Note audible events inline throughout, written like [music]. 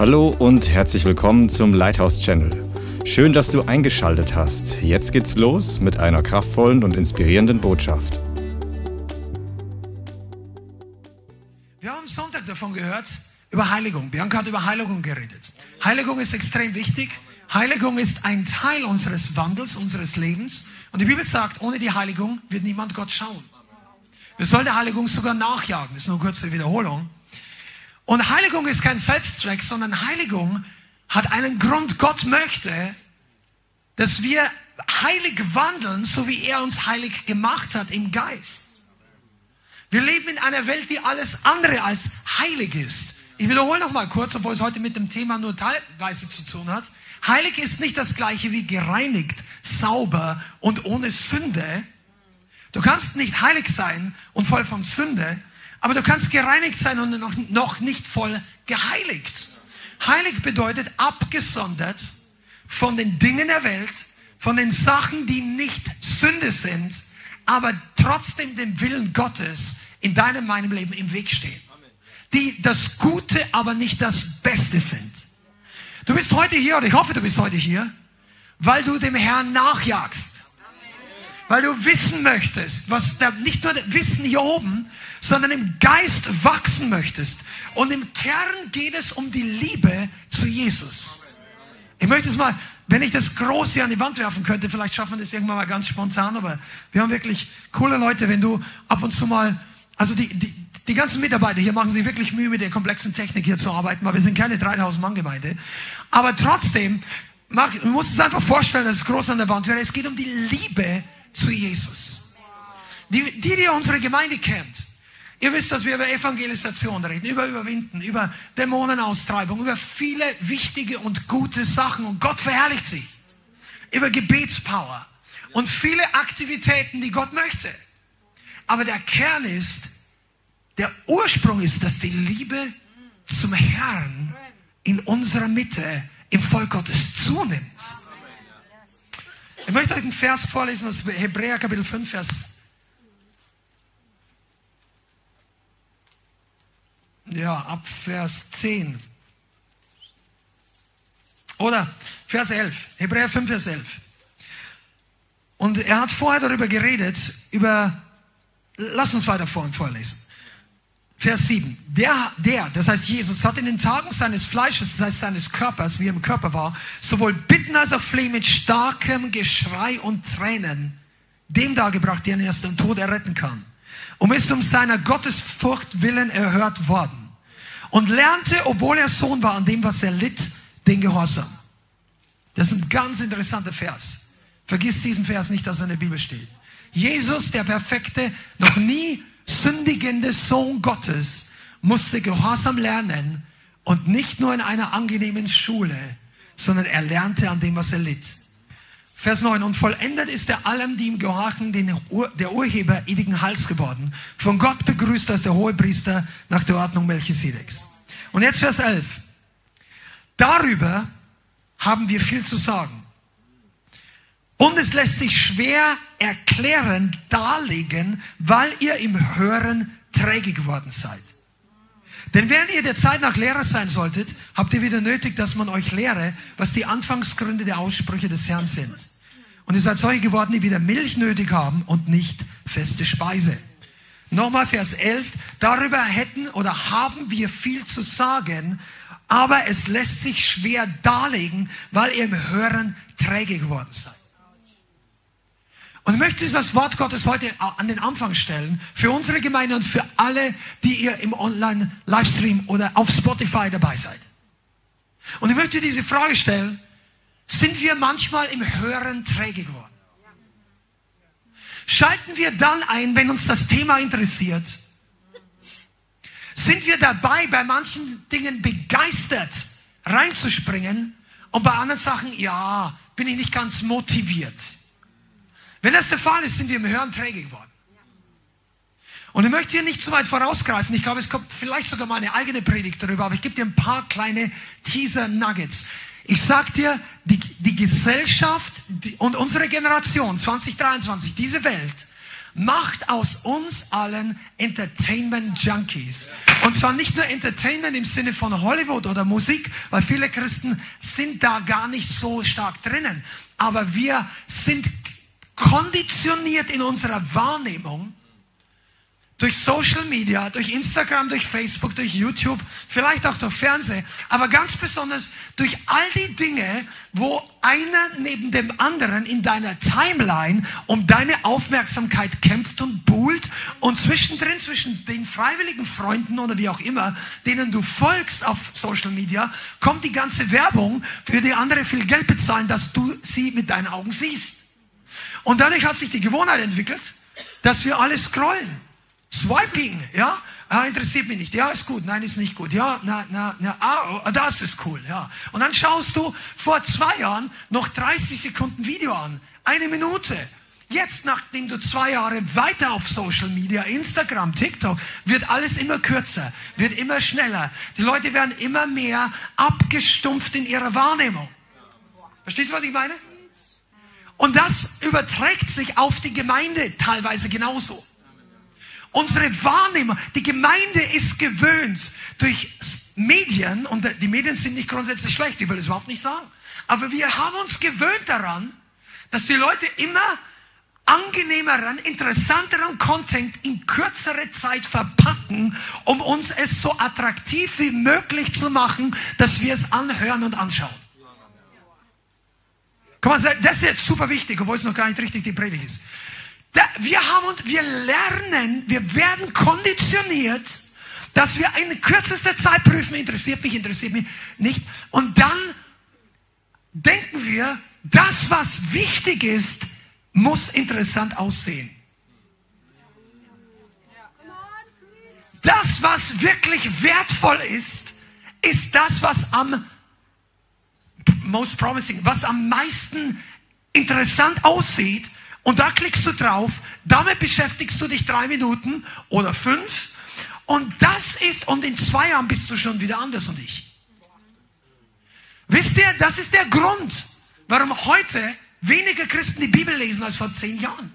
Hallo und herzlich willkommen zum Lighthouse Channel. Schön, dass du eingeschaltet hast. Jetzt geht's los mit einer kraftvollen und inspirierenden Botschaft. Wir haben Sonntag davon gehört, über Heiligung. Bianca hat über Heiligung geredet. Heiligung ist extrem wichtig. Heiligung ist ein Teil unseres Wandels, unseres Lebens. Und die Bibel sagt, ohne die Heiligung wird niemand Gott schauen. Wir sollen der Heiligung sogar nachjagen. Das ist nur eine kurze Wiederholung. Und Heiligung ist kein Selbstzweck, sondern Heiligung hat einen Grund. Gott möchte, dass wir heilig wandeln, so wie er uns heilig gemacht hat im Geist. Wir leben in einer Welt, die alles andere als heilig ist. Ich wiederhole noch mal kurz, obwohl es heute mit dem Thema nur teilweise zu tun hat. Heilig ist nicht das gleiche wie gereinigt, sauber und ohne Sünde. Du kannst nicht heilig sein und voll von Sünde, aber du kannst gereinigt sein und noch, noch nicht voll geheiligt. Heilig bedeutet abgesondert von den Dingen der Welt, von den Sachen, die nicht Sünde sind, aber trotzdem dem Willen Gottes in deinem, meinem Leben im Weg stehen. Die das Gute, aber nicht das Beste sind. Du bist heute hier, oder ich hoffe, du bist heute hier, weil du dem Herrn nachjagst. Weil du wissen möchtest, was da, nicht nur Wissen hier oben, sondern im Geist wachsen möchtest. Und im Kern geht es um die Liebe zu Jesus. Ich möchte es mal, wenn ich das groß hier an die Wand werfen könnte, vielleicht schaffen wir das irgendwann mal ganz spontan, aber wir haben wirklich coole Leute, wenn du ab und zu mal, also die, die, die ganzen Mitarbeiter hier machen sich wirklich Mühe, mit der komplexen Technik hier zu arbeiten, weil wir sind keine 3000 Mann Gemeinde. Aber trotzdem, mach, du musst es einfach vorstellen, dass es groß an der Wand wäre. Es geht um die Liebe zu Jesus. Die, die, die unsere Gemeinde kennt, Ihr wisst, dass wir über Evangelisation reden, über Überwinden, über Dämonenaustreibung, über viele wichtige und gute Sachen und Gott verherrlicht sie. Über Gebetspower und viele Aktivitäten, die Gott möchte. Aber der Kern ist, der Ursprung ist, dass die Liebe zum Herrn in unserer Mitte im Volk Gottes zunimmt. Ich möchte euch einen Vers vorlesen aus Hebräer Kapitel 5, Vers ja, ab Vers 10. Oder Vers 11, Hebräer 5, Vers 11. Und er hat vorher darüber geredet, über, lass uns weiter vorhin vorlesen. Vers 7. Der, der, das heißt Jesus, hat in den Tagen seines Fleisches, das heißt seines Körpers, wie er im Körper war, sowohl Bitten als auch Flehen mit starkem Geschrei und Tränen dem dargebracht, der ihn erst im Tod erretten kann. Und ist um seiner Gottesfurcht willen erhört worden und lernte, obwohl er Sohn war, an dem, was er litt, den Gehorsam. Das ist ein ganz interessanter Vers. Vergiss diesen Vers nicht, dass er in der Bibel steht. Jesus, der perfekte, noch nie sündigende Sohn Gottes, musste Gehorsam lernen und nicht nur in einer angenehmen Schule, sondern er lernte an dem, was er litt. Vers 9. Und vollendet ist er allem, die ihm gehorchen, den Ur, der Urheber ewigen Hals geworden. Von Gott begrüßt als der hohe Priester nach der Ordnung Melchisedeks. Und jetzt Vers 11. Darüber haben wir viel zu sagen. Und es lässt sich schwer erklären, darlegen, weil ihr im Hören träge geworden seid. Denn wenn ihr der Zeit nach Lehrer sein solltet, habt ihr wieder nötig, dass man euch lehre, was die Anfangsgründe der Aussprüche des Herrn sind. Und ihr seid solche geworden, die wieder Milch nötig haben und nicht feste Speise. Nochmal Vers 11. Darüber hätten oder haben wir viel zu sagen, aber es lässt sich schwer darlegen, weil ihr im Hören träge geworden seid. Und ich möchte das Wort Gottes heute an den Anfang stellen, für unsere Gemeinde und für alle, die ihr im Online-Livestream oder auf Spotify dabei seid. Und ich möchte diese Frage stellen, sind wir manchmal im Hören träge geworden. Schalten wir dann ein, wenn uns das Thema interessiert? Sind wir dabei, bei manchen Dingen begeistert reinzuspringen und bei anderen Sachen, ja, bin ich nicht ganz motiviert? Wenn das der Fall ist, sind wir im Hören träge geworden. Und ich möchte hier nicht zu weit vorausgreifen. Ich glaube, es kommt vielleicht sogar mal eine eigene Predigt darüber, aber ich gebe dir ein paar kleine Teaser-Nuggets. Ich sag dir, die, die Gesellschaft die, und unsere Generation 2023, diese Welt, macht aus uns allen Entertainment Junkies. Und zwar nicht nur Entertainment im Sinne von Hollywood oder Musik, weil viele Christen sind da gar nicht so stark drinnen. Aber wir sind konditioniert in unserer Wahrnehmung durch Social Media, durch Instagram, durch Facebook, durch YouTube, vielleicht auch durch Fernsehen, aber ganz besonders durch all die Dinge, wo einer neben dem anderen in deiner Timeline um deine Aufmerksamkeit kämpft und buhlt und zwischendrin zwischen den freiwilligen Freunden oder wie auch immer, denen du folgst auf Social Media, kommt die ganze Werbung, für die andere viel Geld bezahlen, dass du sie mit deinen Augen siehst. Und dadurch hat sich die Gewohnheit entwickelt, dass wir alle scrollen. Swiping, ja? Ah, interessiert mich nicht. Ja, ist gut. Nein, ist nicht gut. Ja, na, na, na, ah, oh, das ist cool. Ja. Und dann schaust du vor zwei Jahren noch 30 Sekunden Video an. Eine Minute. Jetzt, nachdem du zwei Jahre weiter auf Social Media, Instagram, TikTok, wird alles immer kürzer, wird immer schneller. Die Leute werden immer mehr abgestumpft in ihrer Wahrnehmung. Verstehst du, was ich meine? Und das überträgt sich auf die Gemeinde teilweise genauso. Unsere Wahrnehmung, die Gemeinde ist gewöhnt durch Medien, und die Medien sind nicht grundsätzlich schlecht, ich will es überhaupt nicht sagen, aber wir haben uns gewöhnt daran, dass die Leute immer angenehmeren, interessanteren Content in kürzere Zeit verpacken, um uns es so attraktiv wie möglich zu machen, dass wir es anhören und anschauen. Guck mal, das ist jetzt super wichtig, obwohl es noch gar nicht richtig die Predigt ist. Wir haben wir lernen, wir werden konditioniert, dass wir in kürzester Zeit prüfen, interessiert mich, interessiert mich nicht. Und dann denken wir, das, was wichtig ist, muss interessant aussehen. Das, was wirklich wertvoll ist, ist das, was am most promising, was am meisten interessant aussieht und da klickst du drauf, damit beschäftigst du dich drei Minuten oder fünf. Und das ist, und in zwei Jahren bist du schon wieder anders und ich. Wisst ihr, das ist der Grund, warum heute weniger Christen die Bibel lesen als vor zehn Jahren.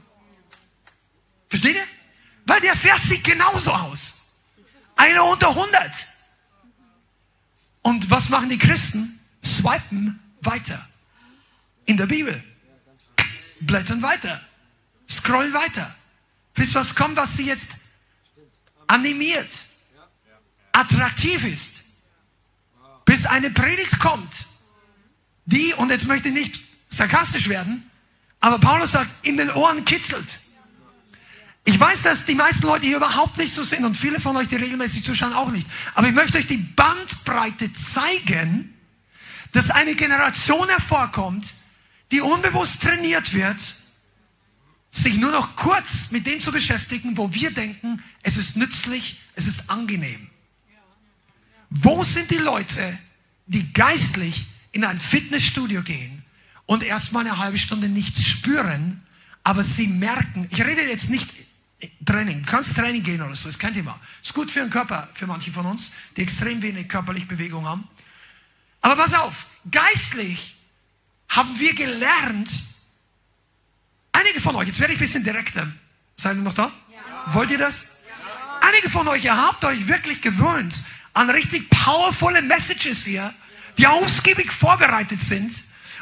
Versteht ihr? Weil der Vers sieht genauso aus. Einer unter 100. Und was machen die Christen? Swipen weiter. In der Bibel blättern weiter, scrollen weiter, bis was kommt, was sie jetzt animiert, attraktiv ist, bis eine Predigt kommt, die, und jetzt möchte ich nicht sarkastisch werden, aber Paulus sagt, in den Ohren kitzelt. Ich weiß, dass die meisten Leute hier überhaupt nicht so sind und viele von euch, die regelmäßig zuschauen, auch nicht. Aber ich möchte euch die Bandbreite zeigen, dass eine Generation hervorkommt, die unbewusst trainiert wird, sich nur noch kurz mit dem zu beschäftigen, wo wir denken, es ist nützlich, es ist angenehm. Wo sind die Leute, die geistlich in ein Fitnessstudio gehen und erstmal eine halbe Stunde nichts spüren, aber sie merken, ich rede jetzt nicht Training, du kannst Training gehen oder so, ist kein Thema. Ist gut für den Körper, für manche von uns, die extrem wenig körperliche Bewegung haben. Aber pass auf, geistlich haben wir gelernt, einige von euch, jetzt werde ich ein bisschen direkter. Seid ihr noch da? Ja. Wollt ihr das? Ja. Einige von euch, ihr habt euch wirklich gewöhnt an richtig powervolle Messages hier, die ausgiebig vorbereitet sind.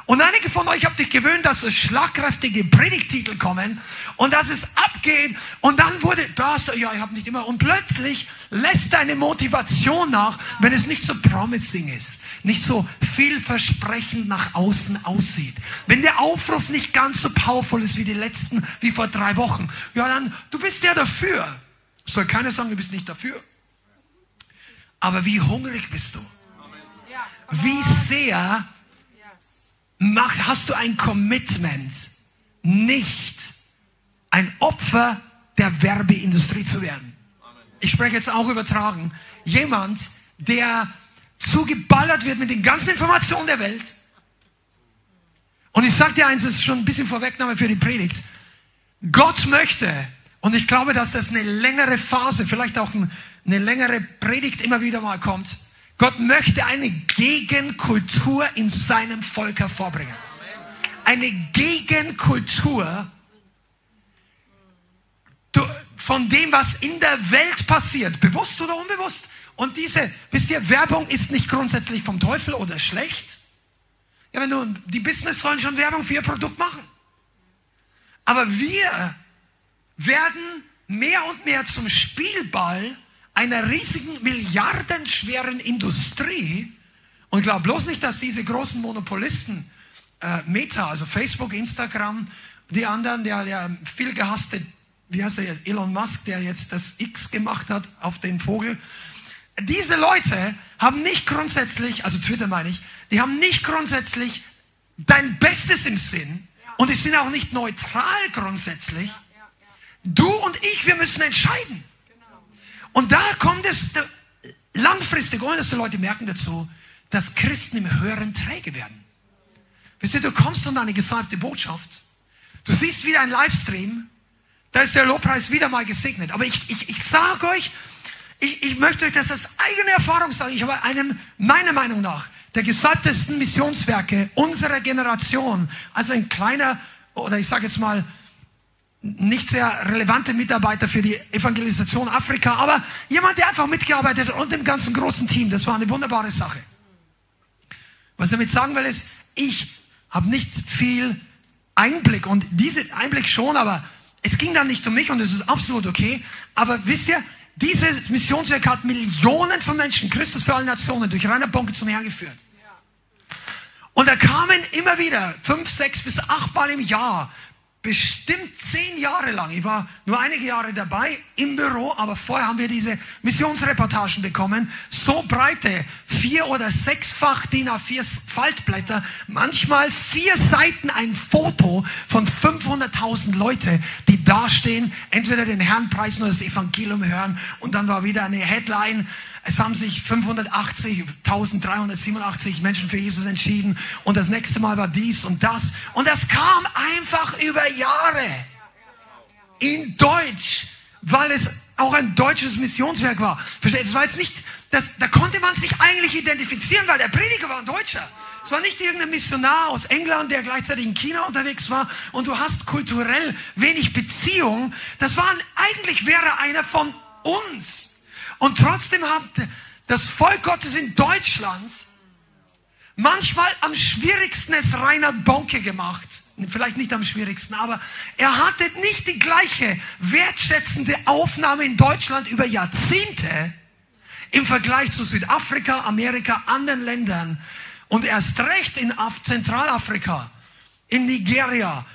Und einige von euch habt euch gewöhnt, dass so schlagkräftige Predigtitel kommen und dass es abgeht. Und dann wurde das, ja, ich habe nicht immer. Und plötzlich lässt deine Motivation nach, wenn es nicht so promising ist nicht so vielversprechend nach außen aussieht. Wenn der Aufruf nicht ganz so powerful ist wie die letzten, wie vor drei Wochen, ja dann, du bist ja dafür. Soll keiner sagen, du bist nicht dafür. Aber wie hungrig bist du? Wie sehr mach, hast du ein Commitment, nicht ein Opfer der Werbeindustrie zu werden? Ich spreche jetzt auch übertragen. Jemand, der zugeballert wird mit den ganzen Informationen der Welt. Und ich sage dir eins, das ist schon ein bisschen Vorwegnahme für die Predigt. Gott möchte, und ich glaube, dass das eine längere Phase, vielleicht auch eine längere Predigt immer wieder mal kommt. Gott möchte eine Gegenkultur in seinem Volk hervorbringen. Eine Gegenkultur, von dem, was in der Welt passiert, bewusst oder unbewusst. Und diese, wisst ihr, Werbung ist nicht grundsätzlich vom Teufel oder schlecht. Ja, wenn du, die Business sollen schon Werbung für ihr Produkt machen. Aber wir werden mehr und mehr zum Spielball einer riesigen, milliardenschweren Industrie. Und glaub bloß nicht, dass diese großen Monopolisten, äh, Meta, also Facebook, Instagram, die anderen, der, der viel gehasste, wie heißt der, Elon Musk, der jetzt das X gemacht hat auf den Vogel. Diese Leute haben nicht grundsätzlich, also Twitter meine ich, die haben nicht grundsätzlich dein Bestes im Sinn und die sind auch nicht neutral grundsätzlich. Du und ich, wir müssen entscheiden. Und da kommt es langfristig, ohne dass die Leute merken dazu, dass Christen im Hören träge werden. Wisst ihr, du kommst unter eine gesalbte Botschaft. Du siehst wieder einen Livestream. Da ist der Lobpreis wieder mal gesegnet. Aber ich, ich, ich sage euch, ich, ich möchte euch das als eigene Erfahrung sagen. Ich habe einem, meiner Meinung nach, der gesalbtesten Missionswerke unserer Generation, also ein kleiner, oder ich sage jetzt mal, nicht sehr relevante Mitarbeiter für die Evangelisation Afrika, aber jemand, der einfach mitgearbeitet hat und dem ganzen großen Team. Das war eine wunderbare Sache. Was ich damit sagen will, ist, ich habe nicht viel Einblick und diese Einblick schon, aber es ging dann nicht um mich und es ist absolut okay. Aber wisst ihr, dieses Missionswerk hat Millionen von Menschen, Christus für alle Nationen, durch Rainer Bonke zum Herrn geführt. Und da kamen immer wieder fünf, sechs bis acht Mal im Jahr bestimmt zehn Jahre lang, ich war nur einige Jahre dabei im Büro, aber vorher haben wir diese Missionsreportagen bekommen, so breite, vier- oder sechsfach DIN A4 Faltblätter, manchmal vier Seiten ein Foto von 500.000 Leute, die dastehen, entweder den Herrn preisen oder das Evangelium hören. Und dann war wieder eine Headline, es haben sich 580, 1387 Menschen für Jesus entschieden und das nächste Mal war dies und das. Und das kam einfach über Jahre in Deutsch, weil es auch ein deutsches Missionswerk war. Versteht? Es war jetzt nicht, das, da konnte man sich eigentlich identifizieren, weil der Prediger war ein Deutscher. Es war nicht irgendein Missionar aus England, der gleichzeitig in China unterwegs war und du hast kulturell wenig Beziehung. Das war eigentlich wäre einer von uns. Und trotzdem hat das Volk Gottes in Deutschland manchmal am schwierigsten es Reinhard Bonke gemacht. Vielleicht nicht am schwierigsten, aber er hatte nicht die gleiche wertschätzende Aufnahme in Deutschland über Jahrzehnte im Vergleich zu Südafrika, Amerika, anderen Ländern und erst recht in Zentralafrika, in Nigeria.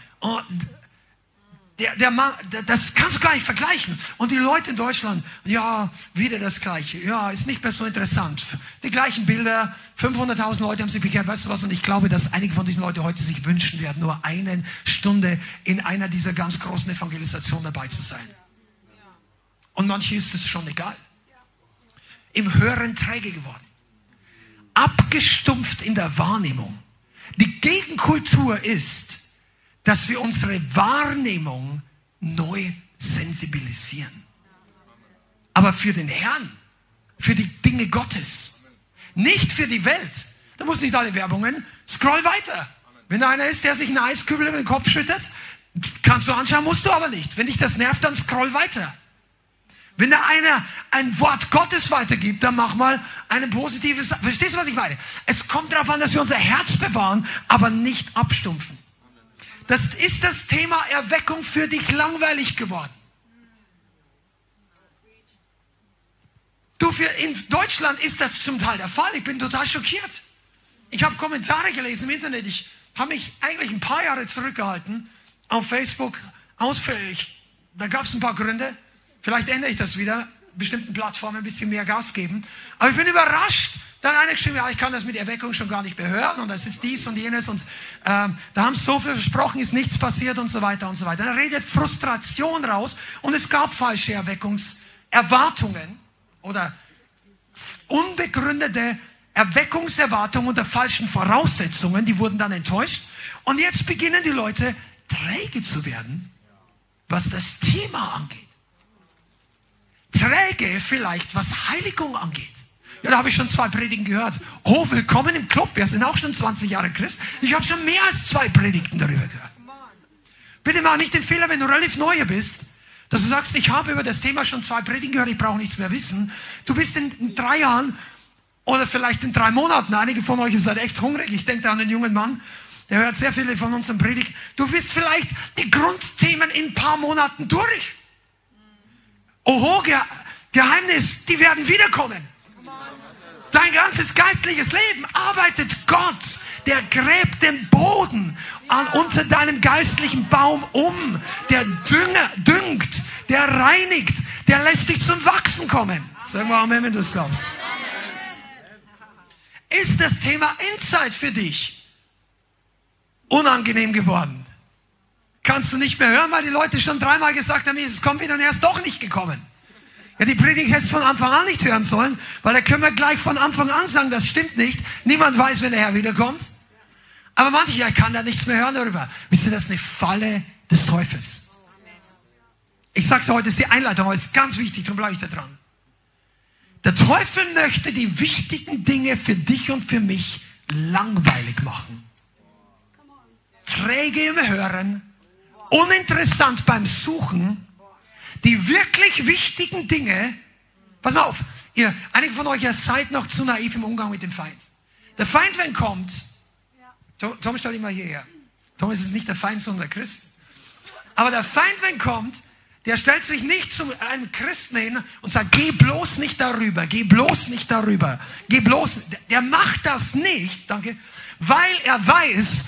Der, der das kannst du gar nicht vergleichen. Und die Leute in Deutschland, ja, wieder das Gleiche. Ja, ist nicht mehr so interessant. Die gleichen Bilder, 500.000 Leute haben sich bekehrt. Weißt du was? Und ich glaube, dass einige von diesen Leuten heute sich wünschen werden, nur eine Stunde in einer dieser ganz großen Evangelisationen dabei zu sein. Und manche ist es schon egal. Im Hören träge geworden. Abgestumpft in der Wahrnehmung. Die Gegenkultur ist, dass wir unsere Wahrnehmung neu sensibilisieren. Aber für den Herrn, für die Dinge Gottes, nicht für die Welt. Da muss nicht alle Werbungen. Scroll weiter. Wenn da einer ist, der sich einen Eiskübel über den Kopf schüttet, kannst du anschauen, musst du aber nicht. Wenn dich das nervt, dann scroll weiter. Wenn da einer ein Wort Gottes weitergibt, dann mach mal eine positive Sache. Verstehst du, was ich meine? Es kommt darauf an, dass wir unser Herz bewahren, aber nicht abstumpfen. Das ist das Thema Erweckung für dich langweilig geworden. Du, für, in Deutschland ist das zum Teil der Fall. Ich bin total schockiert. Ich habe Kommentare gelesen im Internet. Ich habe mich eigentlich ein paar Jahre zurückgehalten auf Facebook ausführlich. Da gab es ein paar Gründe. Vielleicht ändere ich das wieder. Bestimmten Plattformen ein bisschen mehr Gas geben. Aber ich bin überrascht, dann eine geschrieben, ja, ich kann das mit Erweckung schon gar nicht mehr hören und das ist dies und jenes und ähm, da haben so viel versprochen, ist nichts passiert und so weiter und so weiter. Dann redet Frustration raus und es gab falsche Erweckungserwartungen oder unbegründete Erweckungserwartungen unter falschen Voraussetzungen, die wurden dann enttäuscht und jetzt beginnen die Leute träge zu werden, was das Thema angeht. Träge vielleicht, was Heiligung angeht. Ja, da habe ich schon zwei Predigten gehört. Oh, willkommen im Club. Wir sind auch schon 20 Jahre Christ. Ich habe schon mehr als zwei Predigten darüber gehört. Bitte mach nicht den Fehler, wenn du relativ neu bist, Dass du sagst, ich habe über das Thema schon zwei Predigen gehört, ich brauche nichts mehr wissen. Du bist in, drei Jahren oder vielleicht in drei Monaten, einige von euch sind echt hungrig, ich denke an einen jungen Mann, der hört sehr viele von unseren Predigten. Du bist vielleicht die Grundthemen in ein paar Monaten durch. Oho, Ge Geheimnis, die werden wiederkommen. Dein ganzes geistliches Leben arbeitet Gott. Der gräbt den Boden an, unter deinem geistlichen Baum um. Der Dünger, düngt, der reinigt, der lässt dich zum Wachsen kommen. Sag mal Amen, wenn du es glaubst. Ist das Thema Insight für dich unangenehm geworden? Kannst du nicht mehr hören, weil die Leute schon dreimal gesagt haben, Jesus kommt wieder und er ist doch nicht gekommen. Ja, die Predigt hättest von Anfang an nicht hören sollen, weil da können wir gleich von Anfang an sagen, das stimmt nicht. Niemand weiß, wenn der Herr wiederkommt. Aber manche, ja, kann da nichts mehr hören darüber. Wisst ihr, das ist eine Falle des Teufels. Ich sag's heute, ist die Einleitung, aber ist ganz wichtig, darum bleibe ich da dran. Der Teufel möchte die wichtigen Dinge für dich und für mich langweilig machen. Träge im Hören, uninteressant beim Suchen, die wirklich wichtigen Dinge, pass auf, ihr, einige von euch, ihr seid noch zu naiv im Umgang mit dem Feind. Der Feind, wenn kommt, Tom, Tom stell dich mal hierher. Tom ist nicht der Feind, sondern der Christ. Aber der Feind, wenn kommt, der stellt sich nicht zu einem Christen hin und sagt, geh bloß nicht darüber, geh bloß nicht darüber, geh bloß, der macht das nicht, danke, weil er weiß,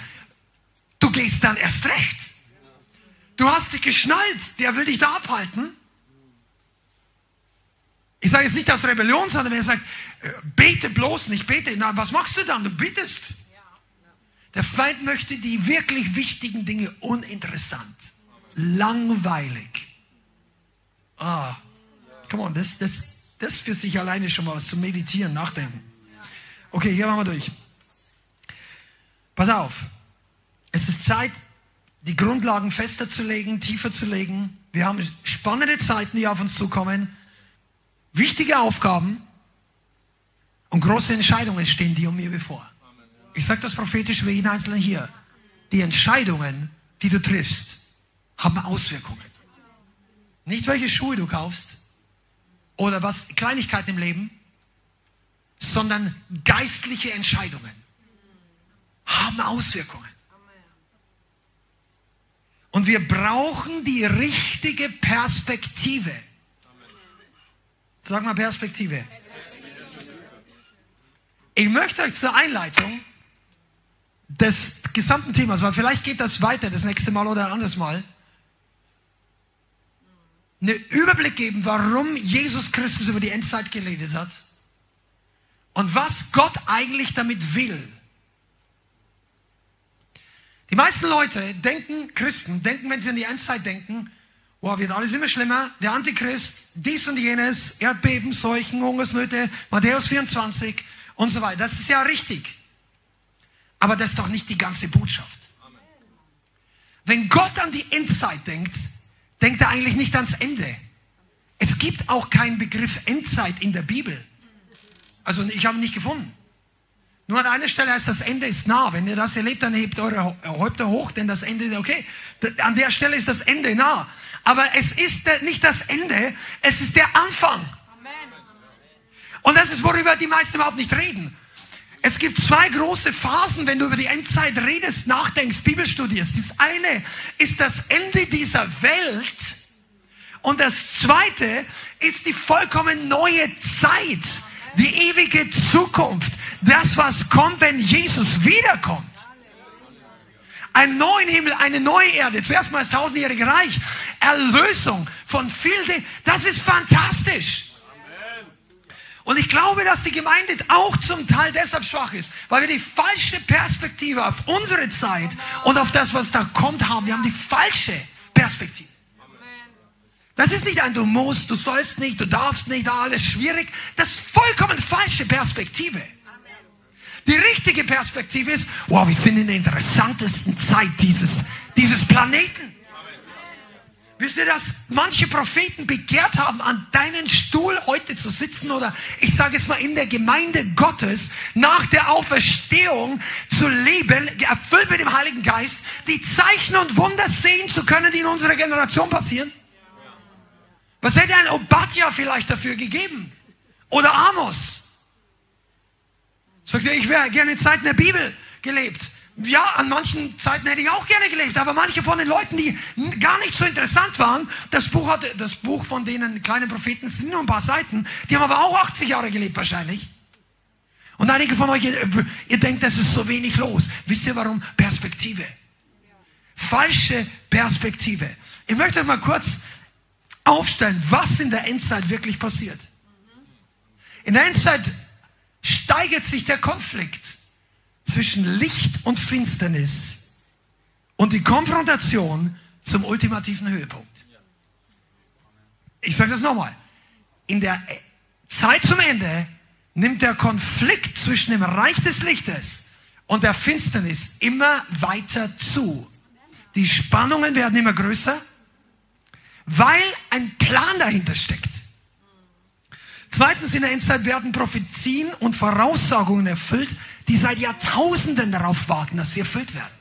du gehst dann erst recht. Du hast dich geschnallt, der will dich da abhalten. Ich sage jetzt nicht aus Rebellion, sondern wenn er sagt, äh, bete bloß nicht, bete, na, was machst du dann? Du bittest. Der Feind möchte die wirklich wichtigen Dinge uninteressant, langweilig. Ah, come on, das, das, das für sich alleine schon mal was zu meditieren, nachdenken. Okay, hier machen wir durch. Pass auf. Es ist Zeit, die Grundlagen fester zu legen, tiefer zu legen. Wir haben spannende Zeiten, die auf uns zukommen, wichtige Aufgaben und große Entscheidungen stehen dir und mir bevor. Ich sage das prophetisch für jeden Einzelnen hier. Die Entscheidungen, die du triffst, haben Auswirkungen. Nicht welche Schuhe du kaufst oder was Kleinigkeiten im Leben, sondern geistliche Entscheidungen haben Auswirkungen. Und wir brauchen die richtige Perspektive. Sag mal Perspektive. Ich möchte euch zur Einleitung des gesamten Themas, weil vielleicht geht das weiter das nächste Mal oder ein anderes Mal, einen Überblick geben, warum Jesus Christus über die Endzeit geredet hat und was Gott eigentlich damit will. Die meisten Leute denken, Christen, denken, wenn sie an die Endzeit denken, wow, wird alles immer schlimmer, der Antichrist, dies und jenes, Erdbeben, Seuchen, Hungersnöte, Matthäus 24 und so weiter. Das ist ja richtig. Aber das ist doch nicht die ganze Botschaft. Wenn Gott an die Endzeit denkt, denkt er eigentlich nicht ans Ende. Es gibt auch keinen Begriff Endzeit in der Bibel. Also ich habe ihn nicht gefunden. Nur an einer Stelle heißt, das Ende ist nah. Wenn ihr das erlebt, dann hebt eure Häupter hoch, denn das Ende, okay, an der Stelle ist das Ende nah. Aber es ist nicht das Ende, es ist der Anfang. Und das ist, worüber die meisten überhaupt nicht reden. Es gibt zwei große Phasen, wenn du über die Endzeit redest, nachdenkst, Bibel studierst. Das eine ist das Ende dieser Welt und das zweite ist die vollkommen neue Zeit, die ewige Zukunft das, was kommt, wenn Jesus wiederkommt. Einen neuen Himmel, eine neue Erde. Zuerst mal das tausendjährige Reich. Erlösung von vielen Das ist fantastisch. Und ich glaube, dass die Gemeinde auch zum Teil deshalb schwach ist, weil wir die falsche Perspektive auf unsere Zeit und auf das, was da kommt, haben. Wir haben die falsche Perspektive. Das ist nicht ein du musst, du sollst nicht, du darfst nicht, alles schwierig. Das ist vollkommen falsche Perspektive. Die richtige Perspektive ist, wow, wir sind in der interessantesten Zeit dieses, dieses Planeten. Wisst ihr, dass manche Propheten begehrt haben, an deinen Stuhl heute zu sitzen oder ich sage es mal in der Gemeinde Gottes nach der Auferstehung zu leben, erfüllt mit dem Heiligen Geist, die Zeichen und Wunder sehen zu können, die in unserer Generation passieren? Was hätte ein Obadja vielleicht dafür gegeben? Oder Amos? Sagt er, ich wäre gerne in Zeiten der Bibel gelebt. Ja, an manchen Zeiten hätte ich auch gerne gelebt, aber manche von den Leuten, die gar nicht so interessant waren, das Buch, hatte, das Buch von denen kleinen Propheten sind nur ein paar Seiten, die haben aber auch 80 Jahre gelebt wahrscheinlich. Und einige von euch, ihr, ihr denkt, das ist so wenig los. Wisst ihr warum? Perspektive. Falsche Perspektive. Ich möchte mal kurz aufstellen, was in der Endzeit wirklich passiert. In der Endzeit steigert sich der Konflikt zwischen Licht und Finsternis und die Konfrontation zum ultimativen Höhepunkt. Ich sage das nochmal. In der Zeit zum Ende nimmt der Konflikt zwischen dem Reich des Lichtes und der Finsternis immer weiter zu. Die Spannungen werden immer größer, weil ein Plan dahinter steckt. Zweitens, in der Endzeit werden Prophezien und Voraussagungen erfüllt, die seit Jahrtausenden darauf warten, dass sie erfüllt werden.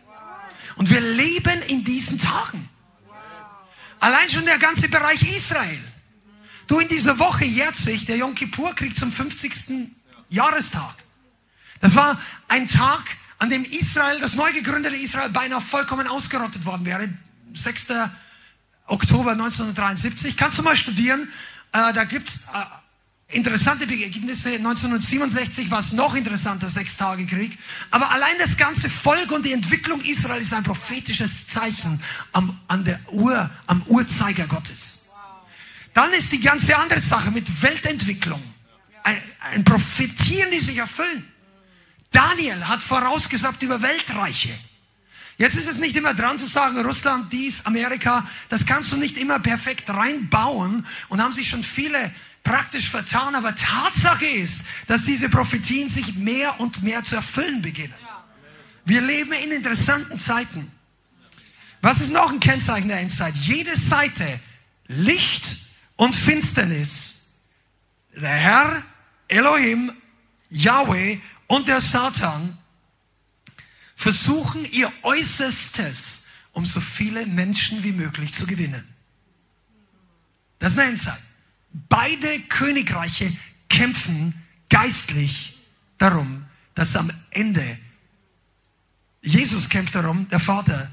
Und wir leben in diesen Tagen. Allein schon der ganze Bereich Israel. Du, in dieser Woche jährt sich der Yom Kippur-Krieg zum 50. Jahrestag. Das war ein Tag, an dem Israel, das neu gegründete Israel, beinahe vollkommen ausgerottet worden wäre. 6. Oktober 1973. Kannst du mal studieren. Äh, da gibt's äh, Interessante Ergebnisse. 1967 war es noch interessanter, Sechstagekrieg. Aber allein das ganze Volk und die Entwicklung Israel ist ein prophetisches Zeichen am, an der Uhr, am Uhrzeiger Gottes. Dann ist die ganze andere Sache mit Weltentwicklung. Ein, ein Prophetieren, die sich erfüllen. Daniel hat vorausgesagt über Weltreiche. Jetzt ist es nicht immer dran zu sagen, Russland, dies, Amerika, das kannst du nicht immer perfekt reinbauen und haben sich schon viele praktisch vertan, aber Tatsache ist, dass diese Prophetien sich mehr und mehr zu erfüllen beginnen. Wir leben in interessanten Zeiten. Was ist noch ein Kennzeichen der Endzeit? Jede Seite, Licht und Finsternis, der Herr, Elohim, Yahweh und der Satan versuchen ihr Äußerstes, um so viele Menschen wie möglich zu gewinnen. Das ist eine Endzeit. Beide Königreiche kämpfen geistlich darum, dass am Ende Jesus kämpft darum, der Vater,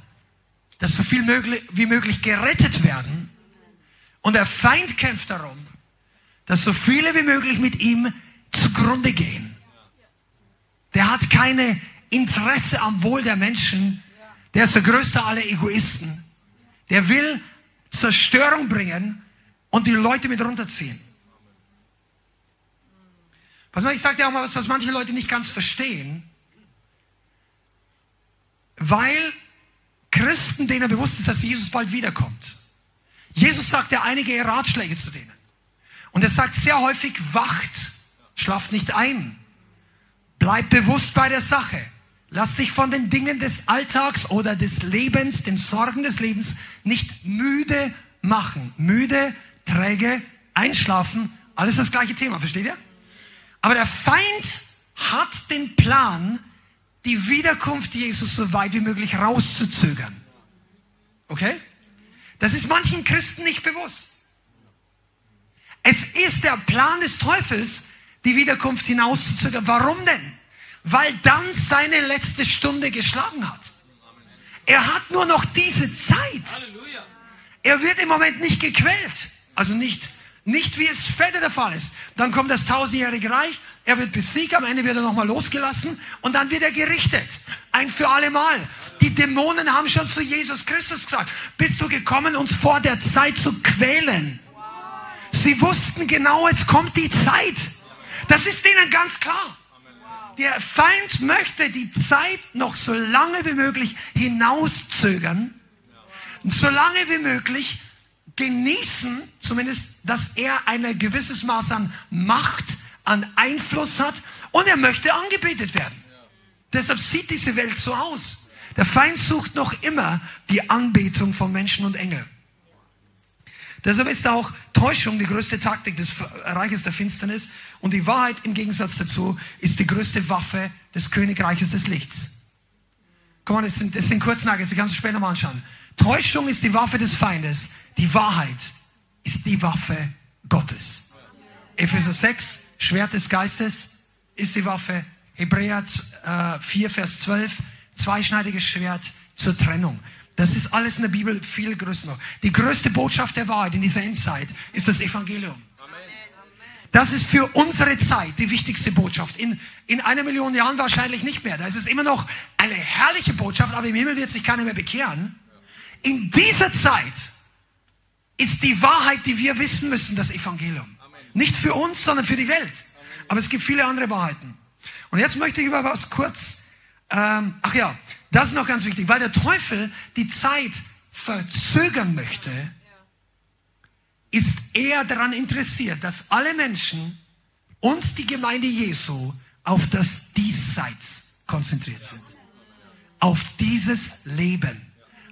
dass so viel möglich, wie möglich gerettet werden. Und der Feind kämpft darum, dass so viele wie möglich mit ihm zugrunde gehen. Der hat keine Interesse am Wohl der Menschen. Der ist der größte aller Egoisten. Der will Zerstörung bringen und die Leute mit runterziehen. Mal, ich sage dir auch mal was, was manche Leute nicht ganz verstehen. Weil Christen denen bewusst ist, dass Jesus bald wiederkommt. Jesus sagt ja einige Ratschläge zu denen. Und er sagt sehr häufig, wacht, schlaft nicht ein. Bleib bewusst bei der Sache. Lass dich von den Dingen des Alltags oder des Lebens, den Sorgen des Lebens nicht müde machen. Müde träge, einschlafen, alles das gleiche Thema, versteht ihr? Aber der Feind hat den Plan, die Wiederkunft Jesus so weit wie möglich rauszuzögern. Okay? Das ist manchen Christen nicht bewusst. Es ist der Plan des Teufels, die Wiederkunft hinauszuzögern. Warum denn? Weil dann seine letzte Stunde geschlagen hat. Er hat nur noch diese Zeit. Er wird im Moment nicht gequält. Also nicht, nicht wie es später der Fall ist. Dann kommt das tausendjährige Reich, er wird besiegt, am Ende wird er nochmal losgelassen und dann wird er gerichtet. Ein für alle Mal. Die Dämonen haben schon zu Jesus Christus gesagt, bist du gekommen, uns vor der Zeit zu quälen? Sie wussten genau, es kommt die Zeit. Das ist denen ganz klar. Der Feind möchte die Zeit noch so lange wie möglich hinauszögern, so lange wie möglich genießen, zumindest, dass er ein gewisses Maß an Macht, an Einfluss hat und er möchte angebetet werden. Deshalb sieht diese Welt so aus. Der Feind sucht noch immer die Anbetung von Menschen und Engeln. Deshalb ist auch Täuschung die größte Taktik des Reiches der Finsternis und die Wahrheit im Gegensatz dazu ist die größte Waffe des Königreiches des Lichts. Komm mal, das sind, das sind Kurznaggets, die kannst du später mal anschauen. Täuschung ist die Waffe des Feindes, die Wahrheit ist die Waffe Gottes. Epheser 6, Schwert des Geistes ist die Waffe. Hebräer 4, äh, Vers 12, zweischneidiges Schwert zur Trennung. Das ist alles in der Bibel viel größer. Die größte Botschaft der Wahrheit in dieser Endzeit ist das Evangelium. Das ist für unsere Zeit die wichtigste Botschaft. In, in einer Million Jahren wahrscheinlich nicht mehr. Da ist es immer noch eine herrliche Botschaft, aber im Himmel wird sich keiner mehr bekehren. In dieser Zeit ist die Wahrheit, die wir wissen müssen, das Evangelium. Nicht für uns, sondern für die Welt. Aber es gibt viele andere Wahrheiten. Und jetzt möchte ich über was kurz, ähm, ach ja, das ist noch ganz wichtig, weil der Teufel die Zeit verzögern möchte, ist er daran interessiert, dass alle Menschen und die Gemeinde Jesu auf das Diesseits konzentriert sind. Auf dieses Leben.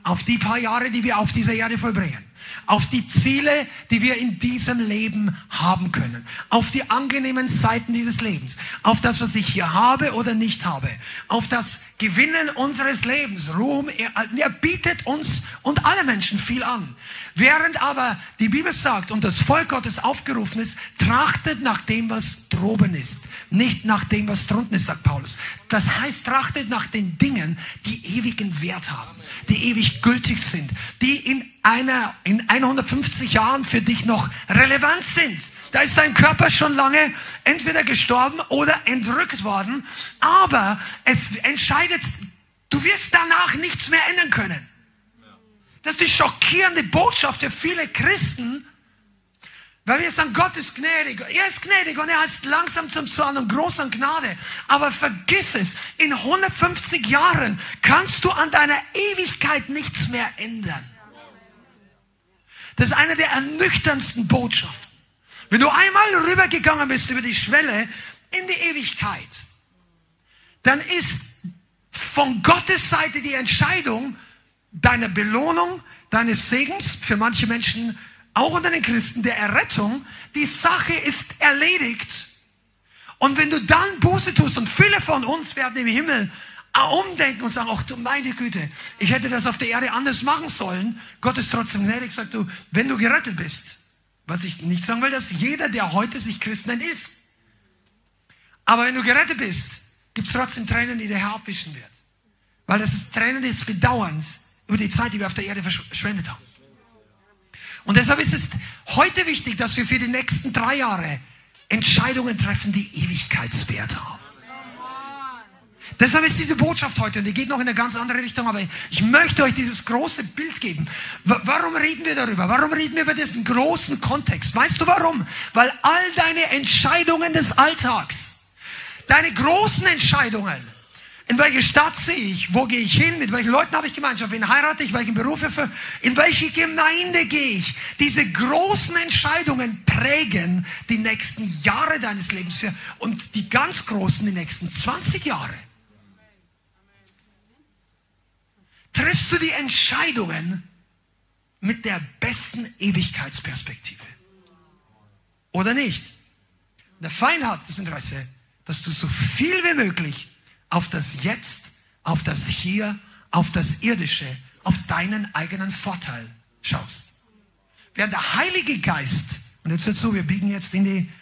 Auf die paar Jahre, die wir auf dieser Erde vollbringen auf die Ziele, die wir in diesem Leben haben können, auf die angenehmen Seiten dieses Lebens, auf das, was ich hier habe oder nicht habe, auf das Gewinnen unseres Lebens, Ruhm. Er, er bietet uns und alle Menschen viel an. Während aber die Bibel sagt und das Volk Gottes aufgerufen ist, trachtet nach dem, was droben ist, nicht nach dem, was drunten ist, sagt Paulus. Das heißt, trachtet nach den Dingen, die ewigen Wert haben, die ewig gültig sind, die in einer, in 150 Jahren für dich noch relevant sind. Da ist dein Körper schon lange entweder gestorben oder entrückt worden, aber es entscheidet, du wirst danach nichts mehr ändern können. Das ist die schockierende Botschaft für viele Christen, weil wir sagen, Gott ist gnädig. Er ist gnädig und er ist langsam zum Zorn und groß an Gnade. Aber vergiss es, in 150 Jahren kannst du an deiner Ewigkeit nichts mehr ändern. Das ist eine der ernüchternsten Botschaften. Wenn du einmal rübergegangen bist über die Schwelle in die Ewigkeit, dann ist von Gottes Seite die Entscheidung deiner Belohnung, deines Segens, für manche Menschen auch unter den Christen, der Errettung, die Sache ist erledigt. Und wenn du dann Buße tust, und viele von uns werden im Himmel umdenken und sagen, ach du meine Güte, ich hätte das auf der Erde anders machen sollen. Gott ist trotzdem gnädig, sagt du, wenn du gerettet bist. Was ich nicht sagen will, dass jeder, der heute sich Christ nennt, ist. Aber wenn du gerettet bist, gibt es trotzdem Tränen, die der Herr abwischen wird. Weil das ist Tränen des Bedauerns über die Zeit, die wir auf der Erde verschwendet haben. Und deshalb ist es heute wichtig, dass wir für die nächsten drei Jahre Entscheidungen treffen, die Ewigkeitswert haben. Deshalb ist diese Botschaft heute, und die geht noch in eine ganz andere Richtung, aber ich möchte euch dieses große Bild geben. Warum reden wir darüber? Warum reden wir über diesen großen Kontext? Weißt du warum? Weil all deine Entscheidungen des Alltags, deine großen Entscheidungen, in welche Stadt ziehe ich? Wo gehe ich hin? Mit welchen Leuten habe ich Gemeinschaft? Wen heirate ich? Welchen Beruf erfülle In welche Gemeinde gehe ich? Diese großen Entscheidungen prägen die nächsten Jahre deines Lebens und die ganz großen die nächsten 20 Jahre. Triffst du die Entscheidungen mit der besten Ewigkeitsperspektive? Oder nicht? Der Feind hat das Interesse, dass du so viel wie möglich auf das Jetzt, auf das Hier, auf das Irdische, auf deinen eigenen Vorteil schaust. Während der Heilige Geist, und jetzt hört zu, wir biegen jetzt in die,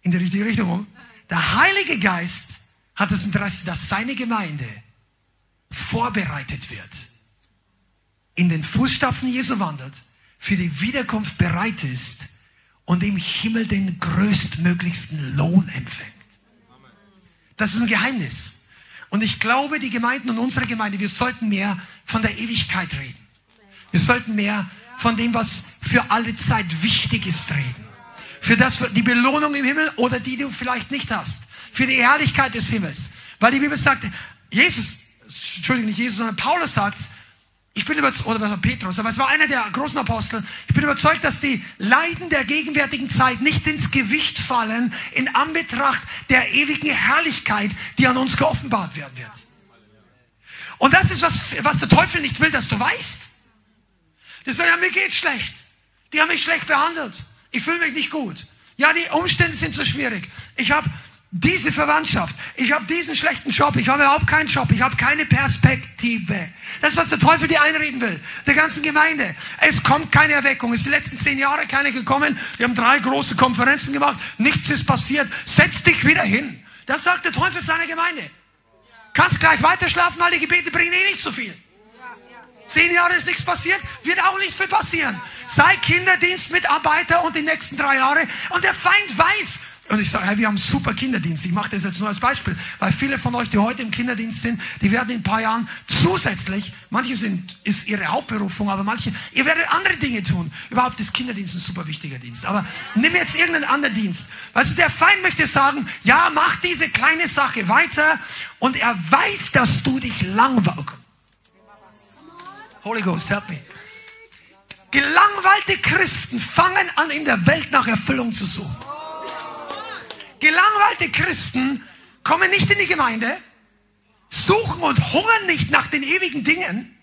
in die richtige Richtung um, der Heilige Geist hat das Interesse, dass seine Gemeinde vorbereitet wird, in den Fußstapfen Jesu wandelt, für die Wiederkunft bereit ist und im Himmel den größtmöglichsten Lohn empfängt. Das ist ein Geheimnis. Und ich glaube, die Gemeinden und unsere Gemeinde, wir sollten mehr von der Ewigkeit reden. Wir sollten mehr von dem, was für alle Zeit wichtig ist, reden. Für das, die Belohnung im Himmel oder die du vielleicht nicht hast. Für die Herrlichkeit des Himmels. Weil die Bibel sagt, Jesus, Entschuldigung, nicht Jesus, sondern Paulus sagt, ich bin überzeugt, oder Petrus, aber es war einer der großen Apostel. Ich bin überzeugt, dass die Leiden der gegenwärtigen Zeit nicht ins Gewicht fallen in Anbetracht der ewigen Herrlichkeit, die an uns geoffenbart werden wird. Und das ist was, was der Teufel nicht will, dass du weißt. Die sagen, ja, mir geht's schlecht. Die haben mich schlecht behandelt. Ich fühle mich nicht gut. Ja, die Umstände sind so schwierig. Ich habe diese Verwandtschaft, ich habe diesen schlechten Job, ich habe überhaupt keinen Job, ich habe keine Perspektive. Das ist, was der Teufel dir einreden will, der ganzen Gemeinde. Es kommt keine Erweckung, es ist die letzten zehn Jahre keine gekommen, wir haben drei große Konferenzen gemacht, nichts ist passiert, setz dich wieder hin. Das sagt der Teufel seiner Gemeinde. Kannst gleich weiter schlafen, weil die Gebete bringen eh nicht so viel. Zehn Jahre ist nichts passiert, wird auch nicht viel passieren. Sei Kinderdienstmitarbeiter und die nächsten drei Jahre und der Feind weiß, und ich sage, hey, wir haben super Kinderdienst. Ich mache das jetzt nur als Beispiel, weil viele von euch, die heute im Kinderdienst sind, die werden in ein paar Jahren zusätzlich, manche sind, ist ihre Hauptberufung, aber manche, ihr werdet andere Dinge tun. Überhaupt ist Kinderdienst ein super wichtiger Dienst. Aber nimm jetzt irgendeinen anderen Dienst. Du, der Feind möchte sagen, ja, mach diese kleine Sache weiter und er weiß, dass du dich langweilst. Holy Ghost, help me. Gelangweilte Christen fangen an, in der Welt nach Erfüllung zu suchen. Gelangweilte Christen kommen nicht in die Gemeinde, suchen und hungern nicht nach den ewigen Dingen,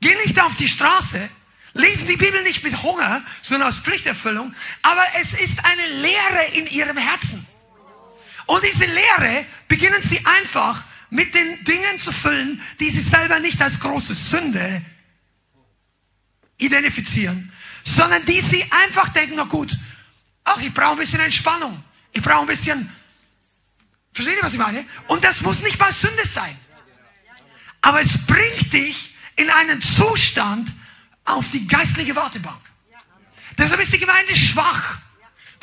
gehen nicht auf die Straße, lesen die Bibel nicht mit Hunger, sondern aus Pflichterfüllung, aber es ist eine Leere in ihrem Herzen. Und diese Leere beginnen sie einfach mit den Dingen zu füllen, die sie selber nicht als große Sünde identifizieren, sondern die sie einfach denken, na gut, ach, ich brauche ein bisschen Entspannung. Ich brauche ein bisschen, versteht ihr, was ich meine? Und das muss nicht mal Sünde sein. Aber es bringt dich in einen Zustand auf die geistliche Wartebank. Deshalb ist die Gemeinde schwach.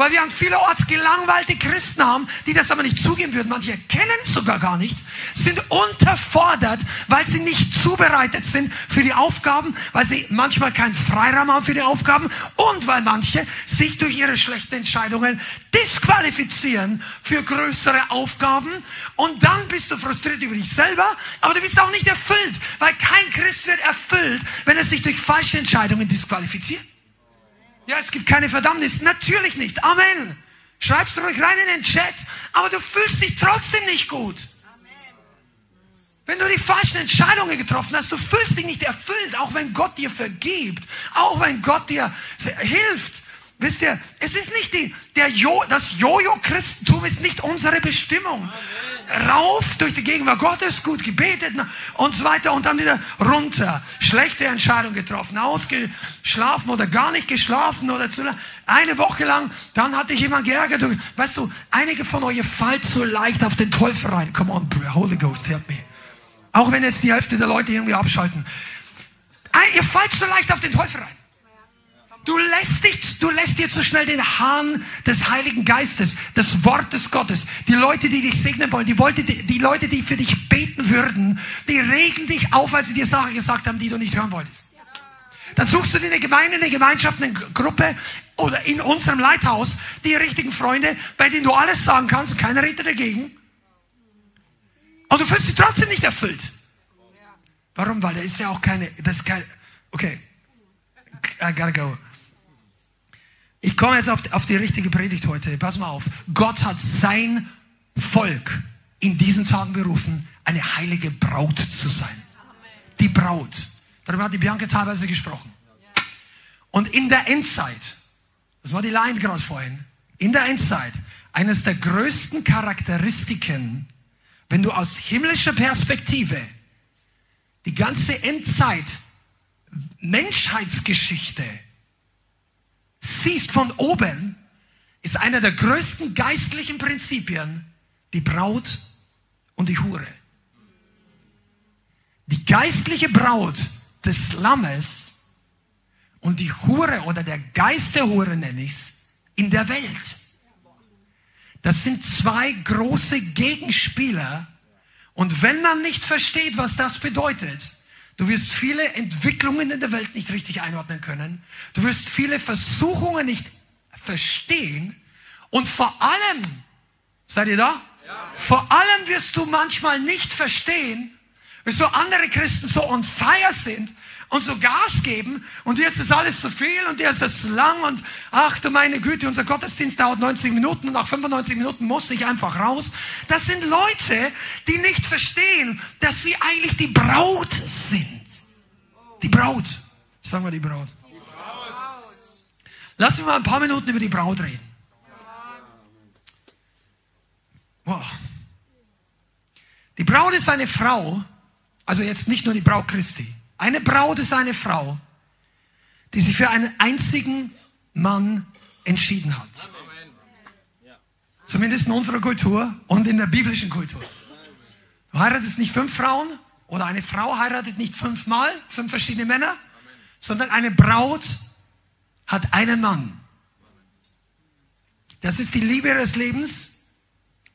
Weil wir an vielerorts gelangweilte Christen haben, die das aber nicht zugeben würden. Manche kennen es sogar gar nicht, sind unterfordert, weil sie nicht zubereitet sind für die Aufgaben, weil sie manchmal keinen Freiraum haben für die Aufgaben und weil manche sich durch ihre schlechten Entscheidungen disqualifizieren für größere Aufgaben. Und dann bist du frustriert über dich selber, aber du bist auch nicht erfüllt, weil kein Christ wird erfüllt, wenn er sich durch falsche Entscheidungen disqualifiziert. Ja, es gibt keine Verdammnis. Natürlich nicht. Amen. Schreibst du ruhig rein in den Chat. Aber du fühlst dich trotzdem nicht gut. Wenn du die falschen Entscheidungen getroffen hast, du fühlst dich nicht erfüllt, auch wenn Gott dir vergibt, auch wenn Gott dir hilft. Wisst ihr, es ist nicht die, der jo, das Jojo-Christentum ist nicht unsere Bestimmung. Amen rauf durch die Gegenwart Gottes, gut gebetet und so weiter und dann wieder runter. Schlechte Entscheidung getroffen, ausgeschlafen oder gar nicht geschlafen oder zu eine Woche lang, dann hatte ich jemand geärgert. Weißt du, einige von euch fallen so leicht auf den Teufel rein. Come on, Holy Ghost, help me. Auch wenn jetzt die Hälfte der Leute irgendwie abschalten. Ihr fallt so leicht auf den Teufel rein. Du lässt, dich, du lässt dir zu schnell den Hahn des Heiligen Geistes, des Wortes Gottes, die Leute, die dich segnen wollen, die, Leute, die, die Leute, die für dich beten würden, die regen dich auf, weil sie dir Sachen gesagt haben, die du nicht hören wolltest. Dann suchst du dir eine Gemeinde, eine Gemeinschaft, eine Gruppe oder in unserem Leithaus die richtigen Freunde, bei denen du alles sagen kannst, keiner redet dagegen. Und du fühlst dich trotzdem nicht erfüllt. Warum? Weil er ist ja auch keine, das ist kein, okay, I gotta go. Ich komme jetzt auf, auf die richtige Predigt heute. Pass mal auf. Gott hat sein Volk in diesen Tagen berufen, eine heilige Braut zu sein. Die Braut. Darüber hat die Bianca teilweise gesprochen. Und in der Endzeit, das war die Line gerade vorhin, in der Endzeit, eines der größten Charakteristiken, wenn du aus himmlischer Perspektive die ganze Endzeit, Menschheitsgeschichte siehst von oben, ist einer der größten geistlichen Prinzipien die Braut und die Hure. Die geistliche Braut des Lammes und die Hure oder der Geist der Hure nenne ich es, in der Welt. Das sind zwei große Gegenspieler. Und wenn man nicht versteht, was das bedeutet, Du wirst viele Entwicklungen in der Welt nicht richtig einordnen können. Du wirst viele Versuchungen nicht verstehen. Und vor allem, seid ihr da? Ja. Vor allem wirst du manchmal nicht verstehen, wieso andere Christen so on fire sind und so Gas geben und dir ist das alles zu viel und dir ist das zu lang und ach du meine Güte, unser Gottesdienst dauert 90 Minuten und nach 95 Minuten muss ich einfach raus. Das sind Leute, die nicht verstehen, dass sie eigentlich die Braut sind. Die Braut. Sagen wir die Braut. Lass uns mal ein paar Minuten über die Braut reden. Wow. Die Braut ist eine Frau, also jetzt nicht nur die Braut Christi. Eine Braut ist eine Frau, die sich für einen einzigen Mann entschieden hat. Zumindest in unserer Kultur und in der biblischen Kultur. Du heiratest nicht fünf Frauen oder eine Frau heiratet nicht fünfmal, fünf verschiedene Männer, sondern eine Braut hat einen Mann. Das ist die Liebe ihres Lebens.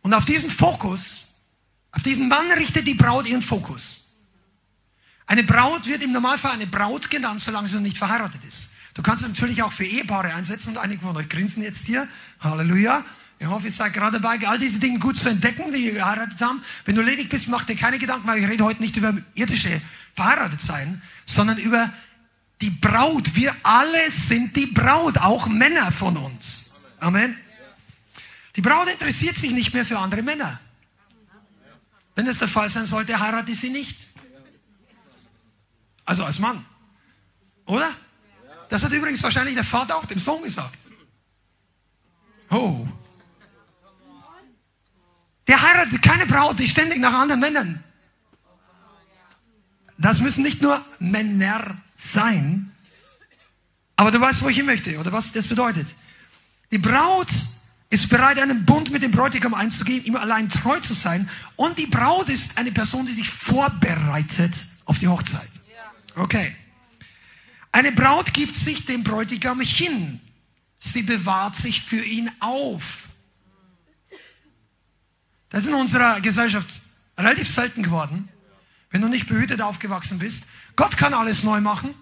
Und auf diesen Fokus, auf diesen Mann richtet die Braut ihren Fokus. Eine Braut wird im Normalfall eine Braut genannt, solange sie noch nicht verheiratet ist. Du kannst es natürlich auch für Ehepaare einsetzen und einige von euch grinsen jetzt hier. Halleluja. Ich hoffe, ihr seid gerade dabei, all diese Dinge gut zu entdecken, die ihr geheiratet haben. Wenn du ledig bist, mach dir keine Gedanken, weil ich rede heute nicht über irdische verheiratet sein, sondern über die Braut. Wir alle sind die Braut, auch Männer von uns. Amen. Die Braut interessiert sich nicht mehr für andere Männer. Wenn es der Fall sein sollte, heirate sie nicht. Also als Mann. Oder? Das hat übrigens wahrscheinlich der Vater auch dem Sohn gesagt. Oh. Der heiratet keine Braut, die ständig nach anderen Männern. Das müssen nicht nur Männer sein, aber du weißt, wo ich hin möchte oder was das bedeutet. Die Braut ist bereit, einen Bund mit dem Bräutigam einzugehen, ihm allein treu zu sein. Und die Braut ist eine Person, die sich vorbereitet auf die Hochzeit. Okay. Eine Braut gibt sich dem Bräutigam hin. Sie bewahrt sich für ihn auf. Das ist in unserer Gesellschaft relativ selten geworden, wenn du nicht behütet aufgewachsen bist. Gott kann alles neu machen.